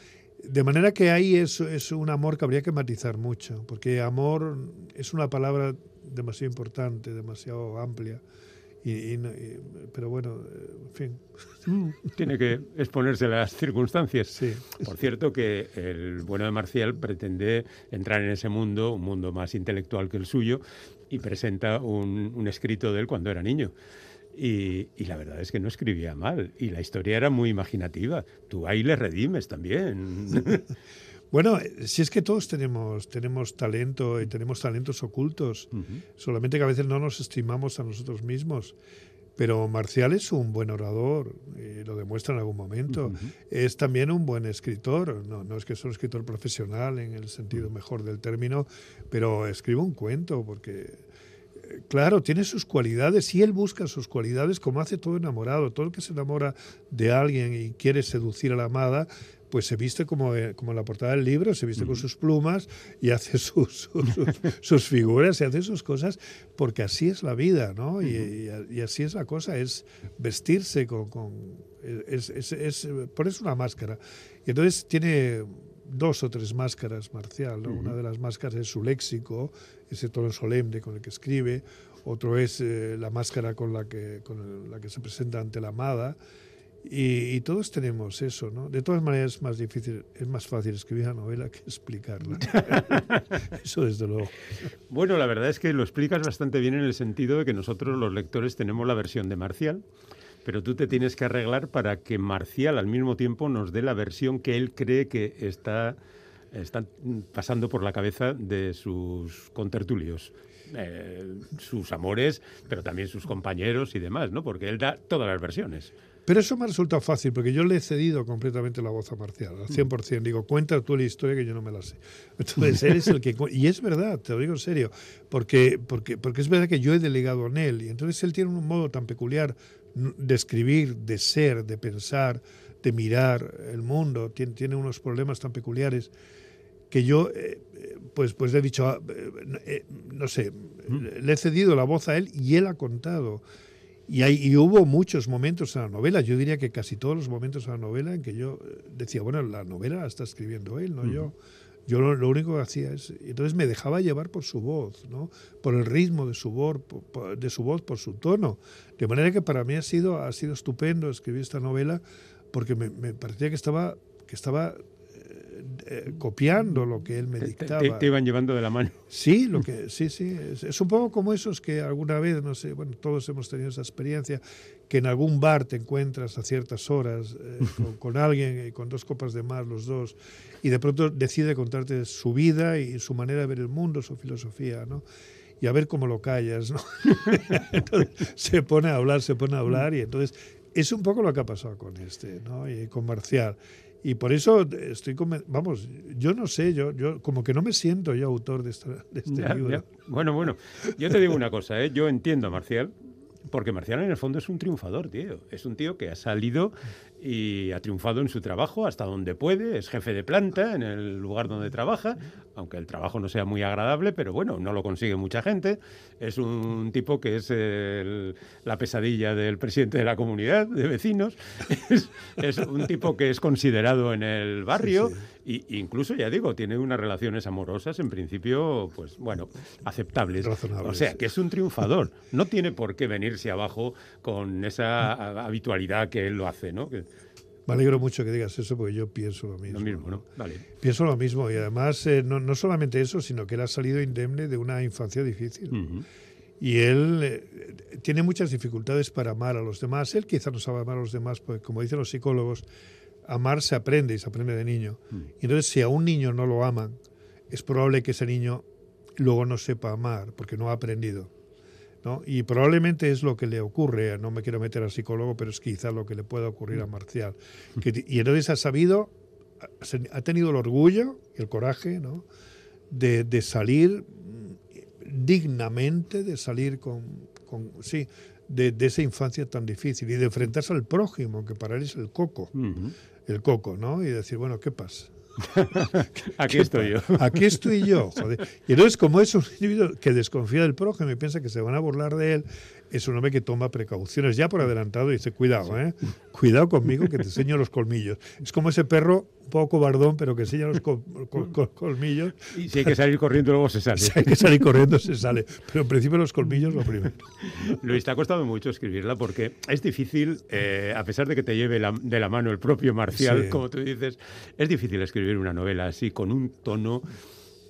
De manera que ahí es, es un amor que habría que matizar mucho, porque amor es una palabra demasiado importante, demasiado amplia. Y, y no- y- pero bueno, en fin. Tiene que exponerse a las circunstancias. Sí. Por cierto que el bueno de Marcial pretende entrar en ese mundo, un mundo más intelectual que el suyo, y presenta un, un escrito de él cuando era niño. Y, y la verdad es que no escribía mal, y la historia era muy imaginativa. Tú ahí le redimes también. Bueno, si es que todos tenemos, tenemos talento y tenemos talentos ocultos, solamente que a veces no nos estimamos a nosotros mismos. Pero Marcial es un buen orador, lo demuestra en algún momento. Es también un buen escritor, no, no es que sea un escritor profesional en el sentido mejor del término, pero escribe un cuento porque, claro, tiene sus cualidades y él busca sus cualidades como hace todo enamorado. Todo el que se enamora de alguien y quiere seducir a la amada, pues se viste como, eh, como en la portada del libro, se viste con sus plumas y hace sus, sus, sus- sus figuras y hace sus cosas, porque así es la vida, ¿no? Y, y- y así es la cosa, es vestirse con... con es, es, es- ponerse una máscara. Y entonces tiene dos o tres máscaras marcial, ¿no? Una de las máscaras es su léxico, ese tono solemne con el que escribe, otro es eh, la máscara con la que, con la que se presenta ante la amada, y, y todos tenemos eso, ¿no? De todas maneras es más difícil, es más fácil escribir una novela que explicarla. eso desde luego. Bueno, la verdad es que lo explicas bastante bien en el sentido de que nosotros los lectores tenemos la versión de Marcial, pero tú te tienes que arreglar para que Marcial al mismo tiempo nos dé la versión que él cree que está, está pasando por la cabeza de sus contertulios. eh, sus amores, pero también sus compañeros y demás, ¿no? Porque él da todas las versiones. Pero eso me ha resultado fácil, porque yo le he cedido completamente la voz a Marcial, al 100%. Digo, cuenta tú la historia que yo no me la sé. Entonces, él es el que... Y es verdad, te lo digo en serio, porque, porque, porque es verdad que yo he delegado en él, y entonces él tiene un modo tan peculiar de escribir, de ser, de pensar, de mirar el mundo, tiene, tiene unos problemas tan peculiares que yo, eh, eh, pues, pues le he dicho, ah, eh, no sé, le he cedido la voz a él y él ha contado. Y, hay, y hubo muchos momentos en la novela, yo diría que casi todos los momentos en la novela en que yo decía, bueno, la novela la está escribiendo él, no yo. Yo lo, único que hacía es, entonces me dejaba llevar por su voz, ¿no? por el ritmo de su voz, por, por- de su voz, por su tono. De manera que para mí ha sido, ha sido estupendo escribir esta novela porque me, me parecía que estaba, que estaba eh, eh, copiando lo que él me te- dictaba. te- te iban llevando de la mano. Sí, lo que, sí, sí. Es, es un poco como esos que alguna vez, no sé, bueno, todos hemos tenido esa experiencia, que en algún bar te encuentras a ciertas horas eh, con, con alguien y con dos copas de más los dos, y de pronto decide contarte su vida y su manera de ver el mundo, su filosofía, ¿no? Y a ver cómo lo callas, ¿no? entonces se pone a hablar, se pone a hablar, y entonces es un poco lo que ha pasado con este, ¿no? Y con Marcial. Y por eso estoy, vamos, yo no sé, yo, yo como que no me siento yo autor de, esta- de este Ya, libro. ya. Bueno, bueno, yo te digo una cosa, ¿eh? yo entiendo a Marcial, porque Marcial en el fondo es un triunfador, tío. Es un tío que ha salido y ha triunfado en su trabajo hasta donde puede, es jefe de planta en el lugar donde trabaja, aunque el trabajo no sea muy agradable, pero bueno, no lo consigue mucha gente. Es un tipo que es el- la pesadilla del presidente de la comunidad de vecinos. Es, es un tipo que es considerado en el barrio y incluso, ya digo, tiene unas relaciones amorosas en principio, pues bueno, aceptables. Razonables. O sea, que es un triunfador. No tiene por qué venirse abajo con esa habitualidad que él lo hace, ¿no? Que- Me alegro mucho que digas eso porque yo pienso lo mismo. lo mismo, ¿no? Vale. Pienso lo mismo y además eh, no, no solamente eso, sino que él ha salido indemne de una infancia difícil. Ujú. Y él eh, tiene muchas dificultades para amar a los demás. Él quizá no sabe amar a los demás, porque como dicen los psicólogos, amar se aprende y se aprende de niño. Y entonces si a un niño no lo aman, es probable que ese niño luego no sepa amar, porque no ha aprendido. ¿No? Y probablemente es lo que le ocurre, no me quiero meter al psicólogo, pero es quizá lo que le pueda ocurrir a Marcial. Que y entonces ha sabido, ha tenido el orgullo y el coraje ¿no? de, de salir mm, dignamente, de salir con, con sí, de, de esa infancia tan difícil y de enfrentarse al prójimo, que para él es el coco, el coco, ¿no? Y decir, bueno, ¿qué pasa? Aquí estoy yo. Aquí estoy yo, joder. Y entonces, como es un individuo que desconfía del prójimo y piensa que se van a burlar de él, es un hombre que toma precauciones. Ya por adelantado dice, cuidado, ¿eh? Cuidado conmigo que te enseño los colmillos. Es como ese perro un poco cobardón, pero que enseña los col- col- col- colmillos. Y si hay que salir corriendo, luego se sale. Si hay que salir corriendo, se sale. Pero en principio los colmillos lo primero. Luis, te ha costado mucho escribirla porque es difícil, eh, a pesar de que te lleve la- de la mano el propio Marcial, Sí. como tú dices, es difícil escribir una novela así, con un tono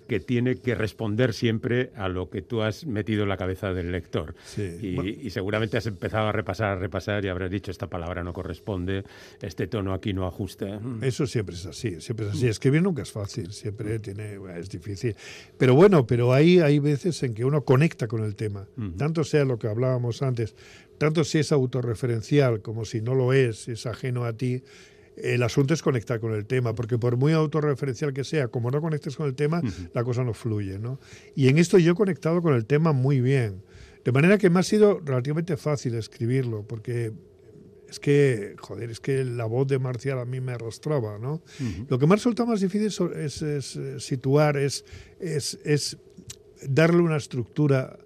que tiene que responder siempre a lo que tú has metido en la cabeza del lector. Sí. Y, Bueno. y seguramente has empezado a repasar, a repasar y habrás dicho, esta palabra no corresponde, este tono aquí no ajusta. Eso siempre es así, siempre es así. Escribir nunca es fácil, siempre tiene, bueno, es difícil. Pero bueno, pero ahí hay veces en que uno conecta con el tema. Tanto sea lo que hablábamos antes, tanto si es autorreferencial como si no lo es, es ajeno a ti. El asunto es conectar con el tema, porque por muy autorreferencial que sea, como no conectes con el tema, la cosa no fluye, ¿no? Y en esto yo he conectado con el tema muy bien. De manera que me ha sido relativamente fácil escribirlo, porque es que, joder, es que la voz de Marcial a mí me arrastraba, ¿no? Lo que me ha resultado más difícil es, es, eh, situar, es, es, darle una estructura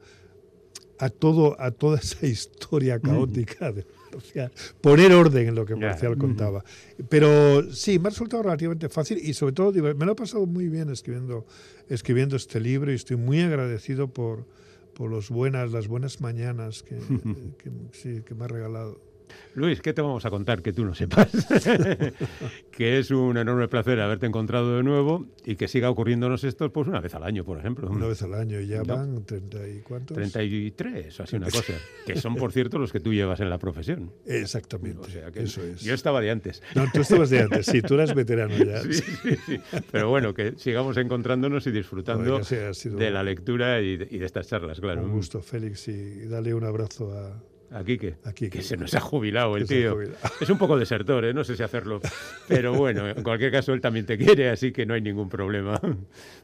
a todo a toda esa historia caótica de Marcial, poner orden en lo que. Marcial contaba. Pero sí, me ha resultado relativamente fácil y sobre todo me lo he pasado muy bien escribiendo, escribiendo este libro y estoy muy agradecido por, por los buenas, las buenas mañanas que, que, sí, que me ha regalado. Luis, ¿qué te vamos a contar que tú no sepas? que es un enorme placer haberte encontrado de nuevo y que siga ocurriéndonos esto pues una vez al año, por ejemplo. Una vez al año y ya No. van treinta y cuántos. 33 o así una cosa. Que son, por cierto, los que tú llevas en la profesión. Exactamente. O sea que Eso es. Yo estaba de antes. No, tú estabas de antes, sí, tú eras veterano ya. Sí, sí, sí. Pero bueno, que sigamos encontrándonos y disfrutando sí, de la lectura y de, y de estas charlas, claro. Un gusto, Félix, y dale un abrazo a, Aquí que, a Quique. que se nos ha jubilado el tío. jubilado. Es un poco desertor, ¿eh? no sé si hacerlo. Pero bueno, en cualquier caso él también te quiere, así que no hay ningún problema.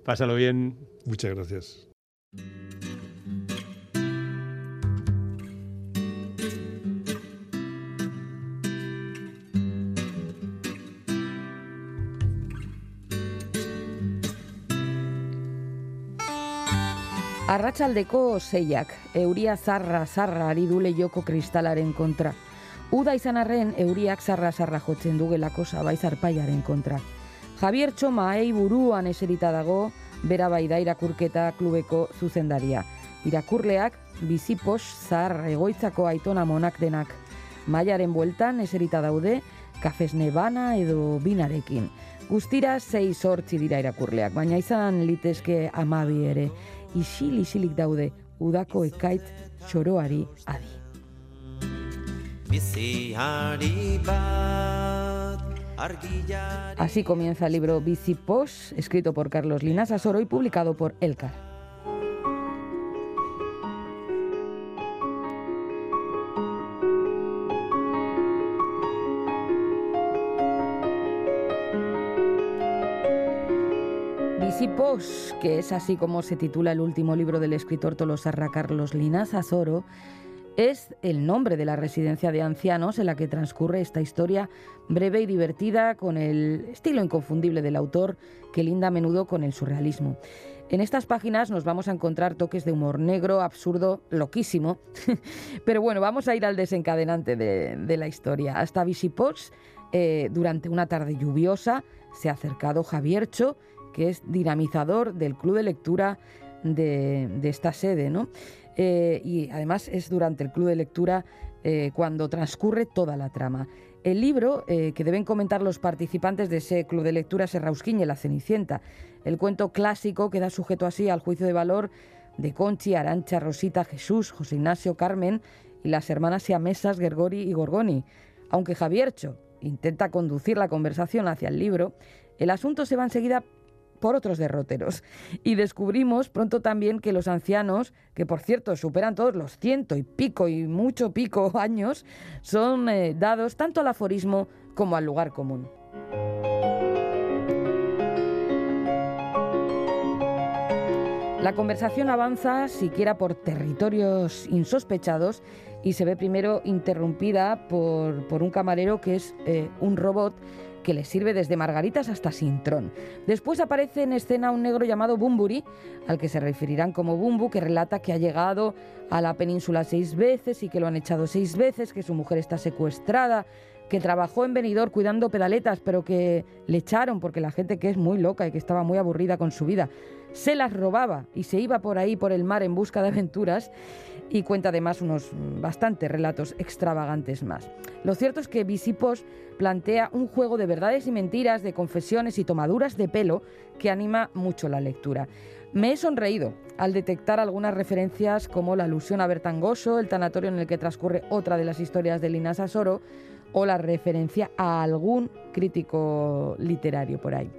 Pásalo bien. Muchas gracias. Arratsaldeko seiak, euria zarra zarra ari du leioko kristalaren kontra. Uda izan arren, euriak zarra zarra jotzen dugelako sabai zarpaiaren kontra. Javier Txoma ei buruan eserita dago, bera bai da irakurketa klubeko zuzendaria. Irakurleak, bizipos zar egoitzako aitona monak denak. Maiaren bueltan eserita daude, kafesne bana edo binarekin. Guztira sei sortzi dira irakurleak, baina izan litezke amabi ere. Isil isilik daude, udako ekaitz txoroari adi. Así comienza el libro Bicipos, escrito por Carlos Linas Asoro y publicado por Elcar. Visipos, que es así como se titula el último libro del escritor tolosarra Carlos Linas Azoro, es el nombre de la residencia de ancianos en la que transcurre esta historia breve y divertida con el estilo inconfundible del autor que linda a menudo con el surrealismo. En estas páginas nos vamos a encontrar toques de humor negro, absurdo, loquísimo. Pero bueno, vamos a ir al desencadenante de, la historia. Hasta Visipos, eh, durante una tarde lluviosa, se ha acercado Javiercho, que es dinamizador del club de lectura de, esta sede, ¿no? Eh, y además es durante el club de lectura eh, cuando transcurre toda la trama. El libro eh, que deben comentar los participantes de ese club de lectura es Rausquiñe, La Cenicienta, el cuento clásico que da sujeto así al juicio de valor de Conchi, Arancha, Rosita, Jesús, José Ignacio, Carmen y las hermanas siamesas Gergori y Gorgoni. Aunque Javiercho intenta conducir la conversación hacia el libro, el asunto se va enseguida por otros derroteros. Y descubrimos pronto también que los ancianos, que por cierto superan todos los ciento y pico y mucho pico años, son eh, dados tanto al aforismo como al lugar común. La conversación avanza siquiera por territorios insospechados y se ve primero interrumpida por, por un camarero que es eh, un robot que le sirve desde margaritas hasta sintrón. Después aparece en escena un negro llamado Bumburi, al que se referirán como Bumbu, que relata que ha llegado a la península seis veces y que lo han echado seis veces, que su mujer está secuestrada, que trabajó en venidor cuidando pedaletas, pero que le echaron porque la gente que es muy loca y que estaba muy aburrida con su vida, se las robaba y se iba por ahí por el mar en busca de aventuras y cuenta además unos bastantes relatos extravagantes más. Lo cierto es que Visipos plantea un juego de verdades y mentiras, de confesiones y tomaduras de pelo que anima mucho la lectura. Me he sonreído al detectar algunas referencias como la alusión a Bertangoso, el tanatorio en el que transcurre otra de las historias de Lina Sasoro, o la referencia a algún crítico literario por ahí.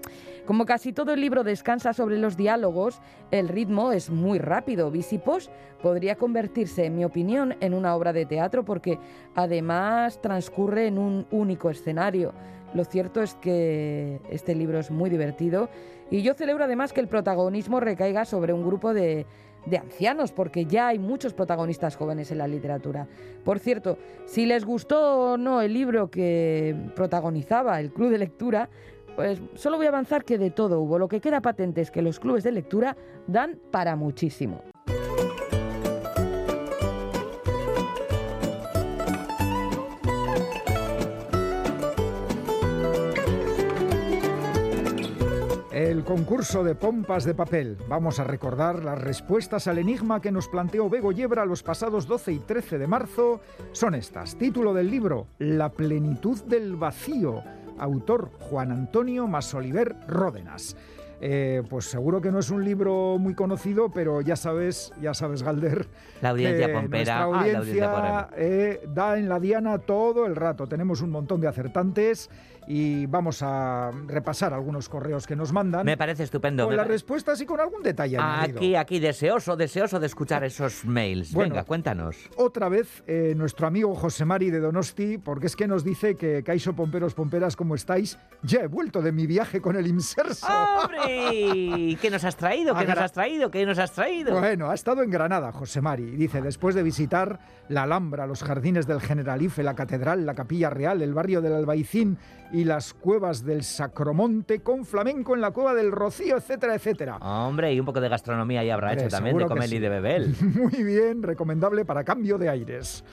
Como casi todo el libro descansa sobre los diálogos, el ritmo es muy rápido. Visipos podría convertirse, en mi opinión, en una obra de teatro porque además transcurre en un único escenario. Lo cierto es que este libro es muy divertido y yo celebro además que el protagonismo recaiga sobre un grupo de, de ancianos, porque ya hay muchos protagonistas jóvenes en la literatura. Por cierto, si les gustó o no el libro que protagonizaba el Club de Lectura, pues solo voy a avanzar que de todo hubo. Lo que queda patente es que los clubes de lectura dan para muchísimo. El concurso de pompas de papel. Vamos a recordar las respuestas al enigma que nos planteó Bego Yebra los pasados 12 y 13 de marzo. Son estas. Título del libro, La plenitud del vacío. Autor Juan Antonio Masoliver Ródenas. Eh, pues seguro que no es un libro muy conocido, pero ya sabes, ya sabes, Galder. La audiencia pompera. Ah, la audiencia eh, da en la diana todo el rato. Tenemos un montón de acertantes y vamos a repasar algunos correos que nos mandan. Me parece estupendo. con las respuestas y con algún detalle añadido. Aquí, aquí, deseoso, deseoso de escuchar esos mails. Bueno. Venga, cuéntanos. Otra vez eh, nuestro amigo José Mari de Donosti, porque es que nos dice que Caixo Pomperos Pomperas, ¿cómo estáis? Ya he vuelto de mi viaje con el Inserso. ¡Hombre! ¿Qué nos has traído? ¿Qué nos has traído? ¿Qué nos has traído? Bueno, ha estado en Granada, José Mari. Dice, después de visitar la Alhambra, los jardines del Generalife, la Catedral, la Capilla Real, el barrio del Albaicín y las cuevas del Sacromonte, con flamenco en la cueva del Rocío, etcétera, etcétera. Hombre, y un poco de gastronomía ya habrá Hombre, hecho también, de comer y de beber. Muy bien, recomendable para cambio de aires.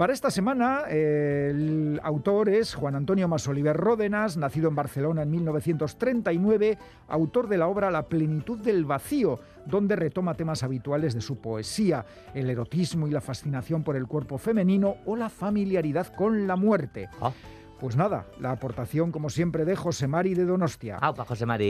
Para esta semana, eh, el autor es Juan Antonio Masoliver Ródenas, nacido en Barcelona en 1939, autor de la obra La plenitud del vacío, donde retoma temas habituales de su poesía, el erotismo y la fascinación por el cuerpo femenino o la familiaridad con la muerte. Ah. Pues nada, la aportación, como siempre, de José Mari de Donostia. Aupa, José Mari.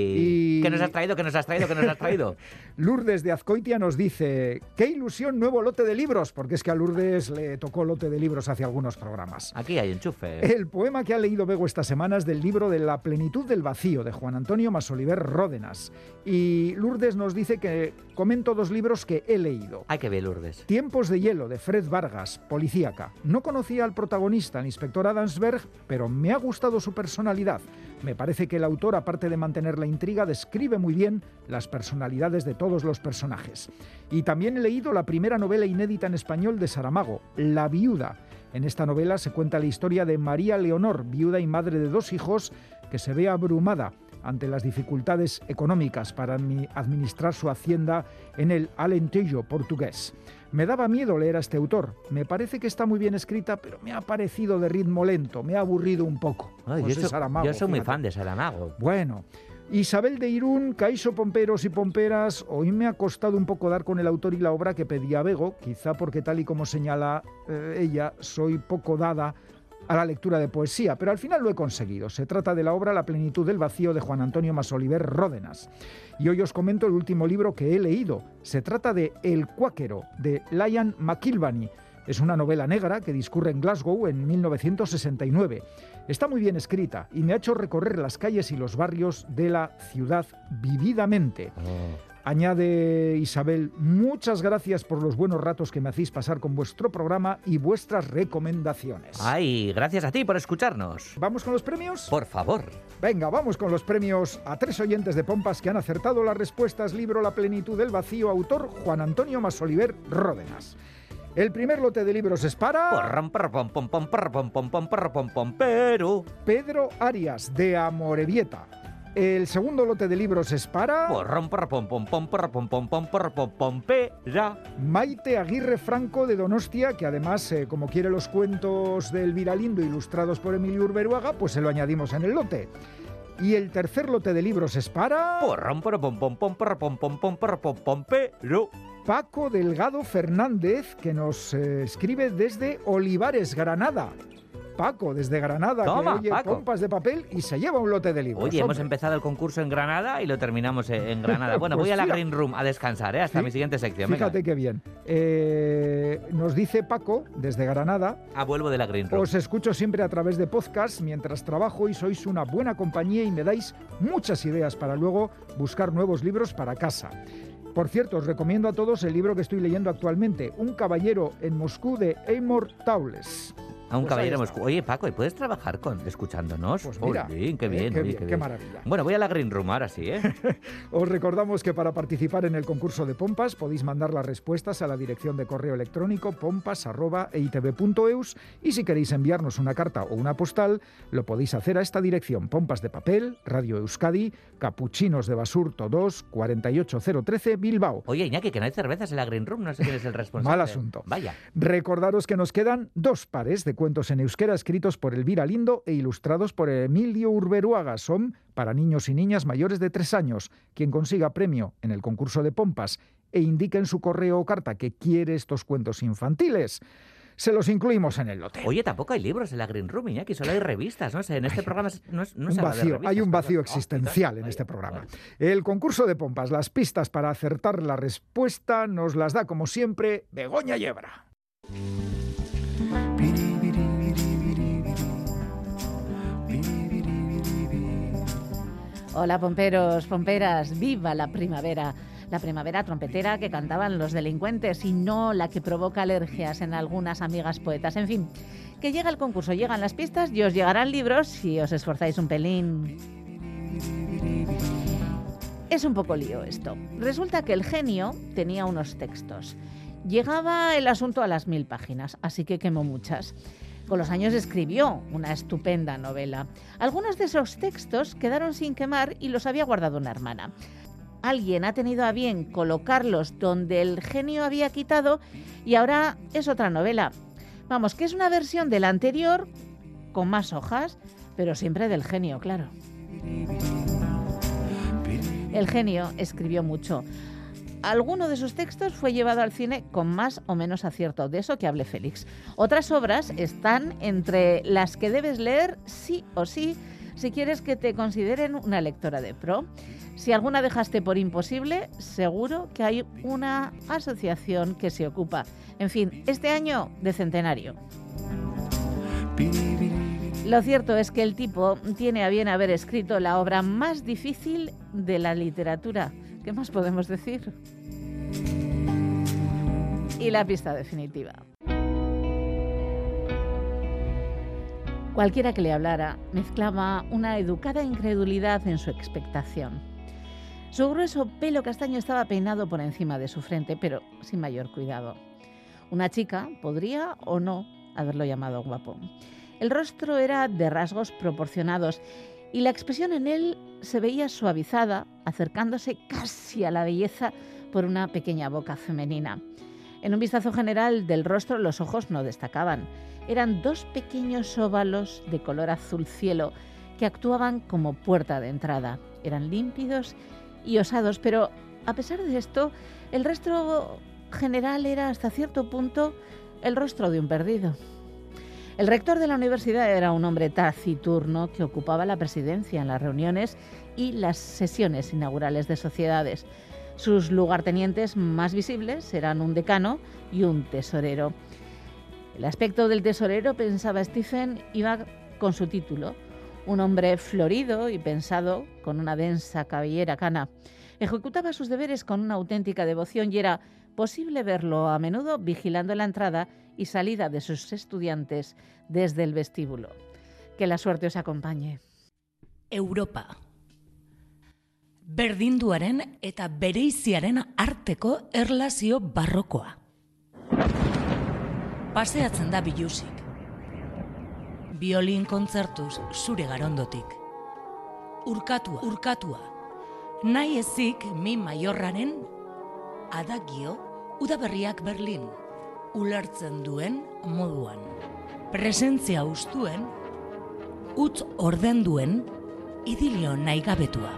Y- ¿Qué nos has traído? ¿Qué nos has traído? ¿Qué nos has traído? Lourdes de Azcoitia nos dice, qué ilusión nuevo lote de libros, porque es que a Lourdes le tocó lote de libros hace algunos programas. Aquí hay enchufe. El poema que ha leído Bego esta semana es del libro de La plenitud del vacío, de Juan Antonio Masoliver Ródenas. Y Lourdes nos dice que comento dos libros que he leído. Hay que ver, Lourdes. Tiempos de hielo, de Fred Vargas, policíaca. No conocía al protagonista, el inspector Adamsberg, pero me ha gustado su personalidad. Me parece que el autor, aparte de mantener la intriga, describe muy bien las personalidades de todos los personajes. Y también he leído la primera novela inédita en español de Saramago, La viuda. En esta novela se cuenta la historia de María Leonor, viuda y madre de dos hijos, que se ve abrumada ante las dificultades económicas para admi- administrar su hacienda en el Alentejo portugués. Me daba miedo leer a este autor. Me parece que está muy bien escrita, pero me ha parecido de ritmo lento, me ha aburrido un poco. Ay, yo, soy, Saramago, yo soy muy fan de Saramago. Bueno, Isabel de Irún, Caixo Pomperos y Pomperas, hoy me ha costado un poco dar con el autor y la obra que pedía Bego, quizá porque tal y como señala eh, ella, soy poco dada a la lectura de poesía, pero al final lo he conseguido. Se trata de la obra La plenitud del vacío de Juan Antonio Masoliver Ródenas. Y hoy os comento el último libro que he leído. Se trata de El Cuáquero, de Lion McIlvany. Es una novela negra que discurre en Glasgow en 1969. Está muy bien escrita y me ha hecho recorrer las calles y los barrios de la ciudad vividamente. Añade Isabel, muchas gracias por los buenos ratos que me hacéis pasar con vuestro programa y vuestras recomendaciones. Ay, gracias a ti por escucharnos. ¿Vamos con los premios? Por favor. Venga, vamos con los premios a tres oyentes de Pompas que han acertado las respuestas. Libro La plenitud del vacío, autor Juan Antonio Masoliver Ródenas. El primer lote de libros es para. Pedro Arias, de Amorebieta. El segundo lote de libros es para. Maite Aguirre Franco de Donostia, que además, eh, como quiere los cuentos de Elvira Lindo ilustrados por Emilio Urberuaga, pues se lo añadimos en el lote. Y el tercer lote de libros es para. Paco Delgado Fernández, que nos eh, escribe desde Olivares, Granada. Paco, desde Granada, Toma, que oye Paco. pompas de papel y se lleva un lote de libros. Oye, hemos empezado el concurso en Granada y lo terminamos en en Granada. Bueno, voy a la. Green Room a descansar, ¿eh? Hasta Sí. mi siguiente sección. Venga. Fíjate qué bien. Eh, nos dice Paco, desde Granada, Ah, vuelvo de la Green Room. Os escucho siempre a través de podcast mientras trabajo y sois una buena compañía y me dais muchas ideas para luego buscar nuevos libros para casa. Por cierto, os recomiendo a todos el libro que estoy leyendo actualmente, Un caballero en Moscú de Amor Taules. A un Pues caballero Moscú. Oye, Paco, ¿y puedes trabajar con escuchándonos? Pues mira, qué eh, bien, qué bien, qué qué bien. maravilla. Bueno, voy a la Green Room ahora sí, ¿eh? Os recordamos que para participar en el concurso de pompas podéis mandar las respuestas a la dirección de correo electrónico pompas.eitv.eus y si queréis enviarnos una carta o una postal, lo podéis hacer a esta dirección: Pompas de Papel, Radio Euskadi, Capuchinos de Basurto 2, 48013, Bilbao. Oye, Iñaki, que no hay cervezas en la Green Room, no sé quién es el responsable. Mal asunto. Vaya. Recordaros que nos quedan dos pares de cuentos en euskera escritos por Elvira Lindo e ilustrados por Emilio Urberuaga. Son para niños y niñas mayores de tres años. Quien consiga premio en el concurso de pompas e indique en su correo o carta que quiere estos cuentos infantiles, se los incluimos en el lote. Oye, tampoco hay libros en la Green Room, Iñaki, solo hay revistas, no en este programa no, es- no un se habla de revistas, hay un vacío Oh, existencial en este programa. El concurso de pompas, las pistas para acertar la respuesta nos las da como siempre Begoña Yebra. Hola pomperos, pomperas, viva la primavera. La primavera trompetera que cantaban los delincuentes y no la que provoca alergias en algunas amigas poetas. En fin, que llega el concurso, llegan las pistas y os llegarán libros si os esforzáis un pelín. Es un poco lío esto. Resulta que el genio tenía unos textos. Llegaba el asunto a las mil páginas, así que quemó muchas. Con los años escribió una estupenda novela. Algunos de esos textos quedaron sin quemar y los había guardado una hermana. Alguien ha tenido a bien colocarlos donde el genio había quitado y ahora es otra novela. Vamos, que es una versión de la anterior con más hojas, pero siempre del genio, claro. El genio escribió mucho. Alguno de sus textos fue llevado al cine con más o menos acierto, de eso que hable Félix. Otras obras están entre las que debes leer sí o sí si quieres que te consideren una lectora de pro. Si alguna dejaste por imposible, seguro que hay una asociación que se ocupa. En fin, este año de centenario. Lo cierto es que el tipo tiene a bien haber escrito la obra más difícil de la literatura. ¿Qué más podemos decir? Y la pista definitiva. Cualquiera que le hablara mezclaba una educada incredulidad en su expectación. Su grueso pelo castaño estaba peinado por encima de su frente, pero sin mayor cuidado. Una chica podría o no haberlo llamado guapo. El rostro era de rasgos proporcionados y la expresión en él se veía suavizada, acercándose casi a la belleza por una pequeña boca femenina. En un vistazo general del rostro los ojos no destacaban. Eran dos pequeños óvalos de color azul cielo que actuaban como puerta de entrada. Eran límpidos y osados, pero a pesar de esto, el rostro general era hasta cierto punto el rostro de un perdido. El rector de la universidad era un hombre taciturno que ocupaba la presidencia en las reuniones y las sesiones inaugurales de sociedades. Sus lugartenientes más visibles eran un decano y un tesorero. El aspecto del tesorero, pensaba Stephen, iba con su título. Un hombre florido y pensado, con una densa cabellera cana. Ejecutaba sus deberes con una auténtica devoción y era posible verlo a menudo vigilando la entrada y salida de sus estudiantes desde el vestíbulo. Que la suerte os acompañe. Europa. Berdinduaren eta bereiziaren arteko erlazio barrokoa. paseatzen da bilusik. Biolin kontzertuz zure garondotik. Urkatua, urkatua. Nahi ezik mi maiorraren adagio udaberriak Berlin. Ulertzen duen moduan. Presentzia ustuen, utz orden duen, idilio nahi gabetua.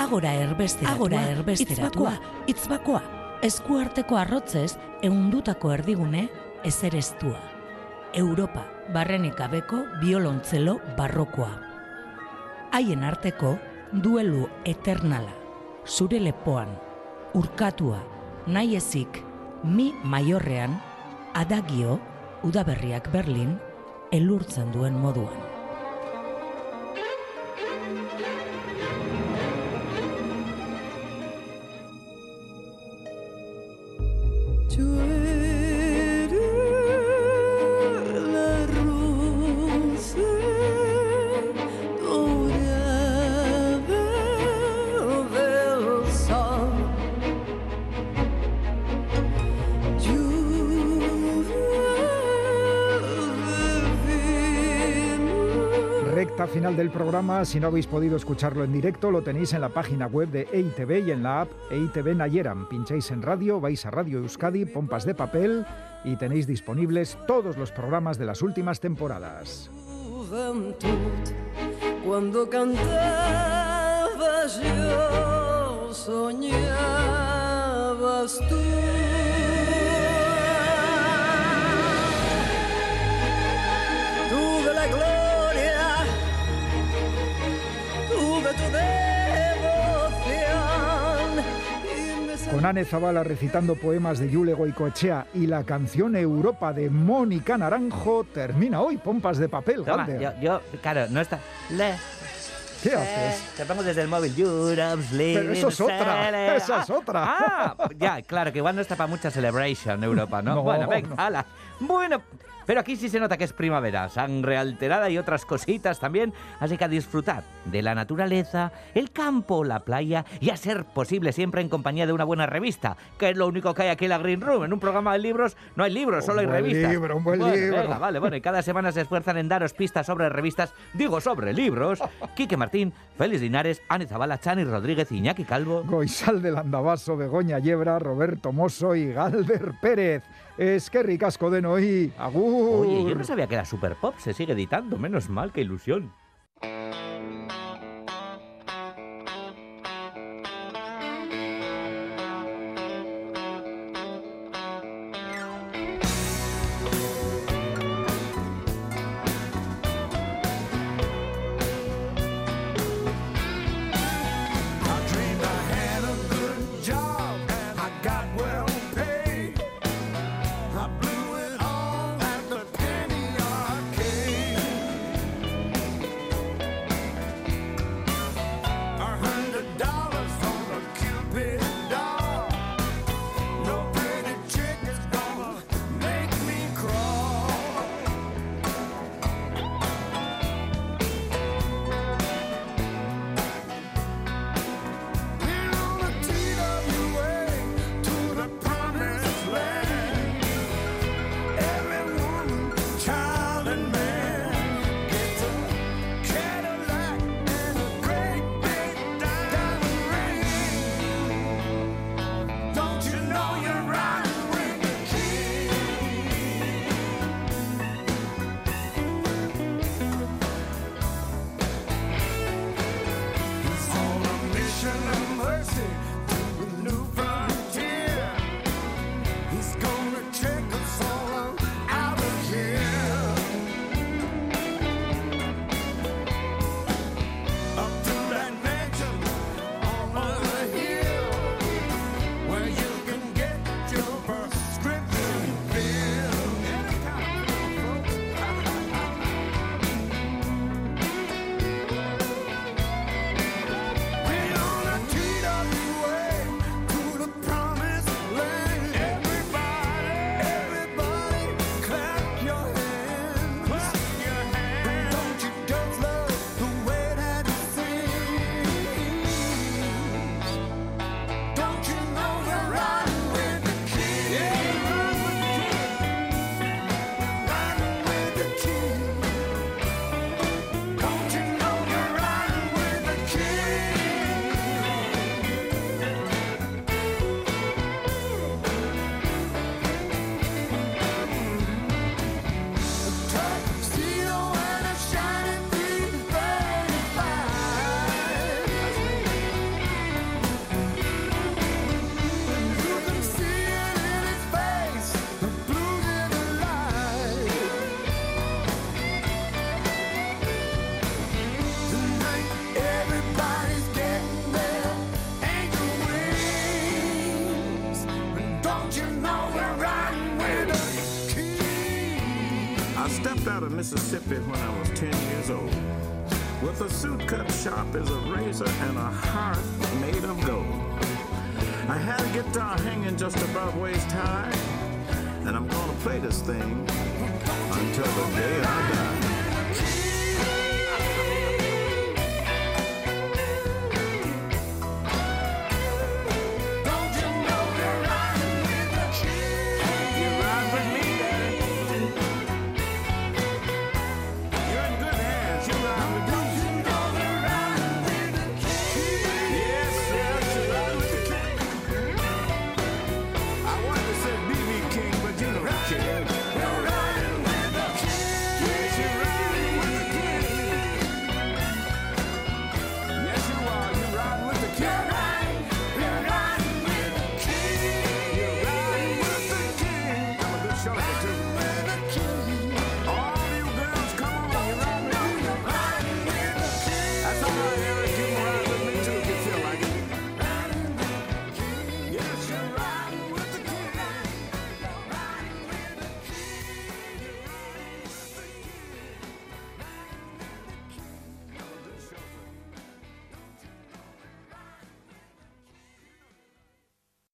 Agora erbesteratua, agora erbesteratua, itzbakoa, eskuarteko arrotzez eundutako erdigune ezereztua. Europa, barrenik gabeko biolontzelo barrokoa. Haien arteko duelu eternala, zure lepoan, urkatua, nahi ezik, mi maiorrean, adagio, udaberriak Berlin, elurtzen duen moduan. Si no habéis podido escucharlo en directo, lo tenéis en la página web de EITV y en la app EITV Nayeran. Pincháis en radio, vais a Radio Euskadi, Pompas de Papel y tenéis disponibles todos los programas de las últimas temporadas. Cuando cantabas yo soñabas tú. Con Anne Zavala recitando poemas de Yule Goicoechea y la canción Europa de Mónica Naranjo termina hoy. Pompas de Papel, Toma, yo, yo, claro, no está. Le, ¿Qué haces? Te pongo desde el móvil. Europe's Pero eso es otra, living esa es otra. Ah, ya, claro, que igual no está para mucha celebration Europa, ¿no? No, bueno, venga, no. hala. Bueno, pero aquí sí se nota que es primavera, sangre alterada y otras cositas también, así que a disfrutar de la naturaleza, el campo, la playa y a ser posible siempre en compañía de una buena revista, que es lo único que hay aquí en la Green Room. En un programa de libros no hay libros, Un solo hay buen revistas. libro, un buen Bueno, libro. venga, vale, bueno, y cada semana se esfuerzan en daros pistas sobre revistas, digo sobre libros. Quique Martín, Félix Linares, Ani Zabala, Chani Rodríguez, Iñaki Calvo. Goizal del Andabaso, Begoña Yebra, Roberto Mosso y Galder Pérez. Es que ricasco de Noí. Agur. Oye, yo no sabía que era Super Pop, se sigue editando, menos mal, qué ilusión. Out of Mississippi when I was 10 years old. With a suit cut sharp as a razor and a heart made of gold. I had a guitar hanging just above waist high, and I'm gonna play this thing until the day I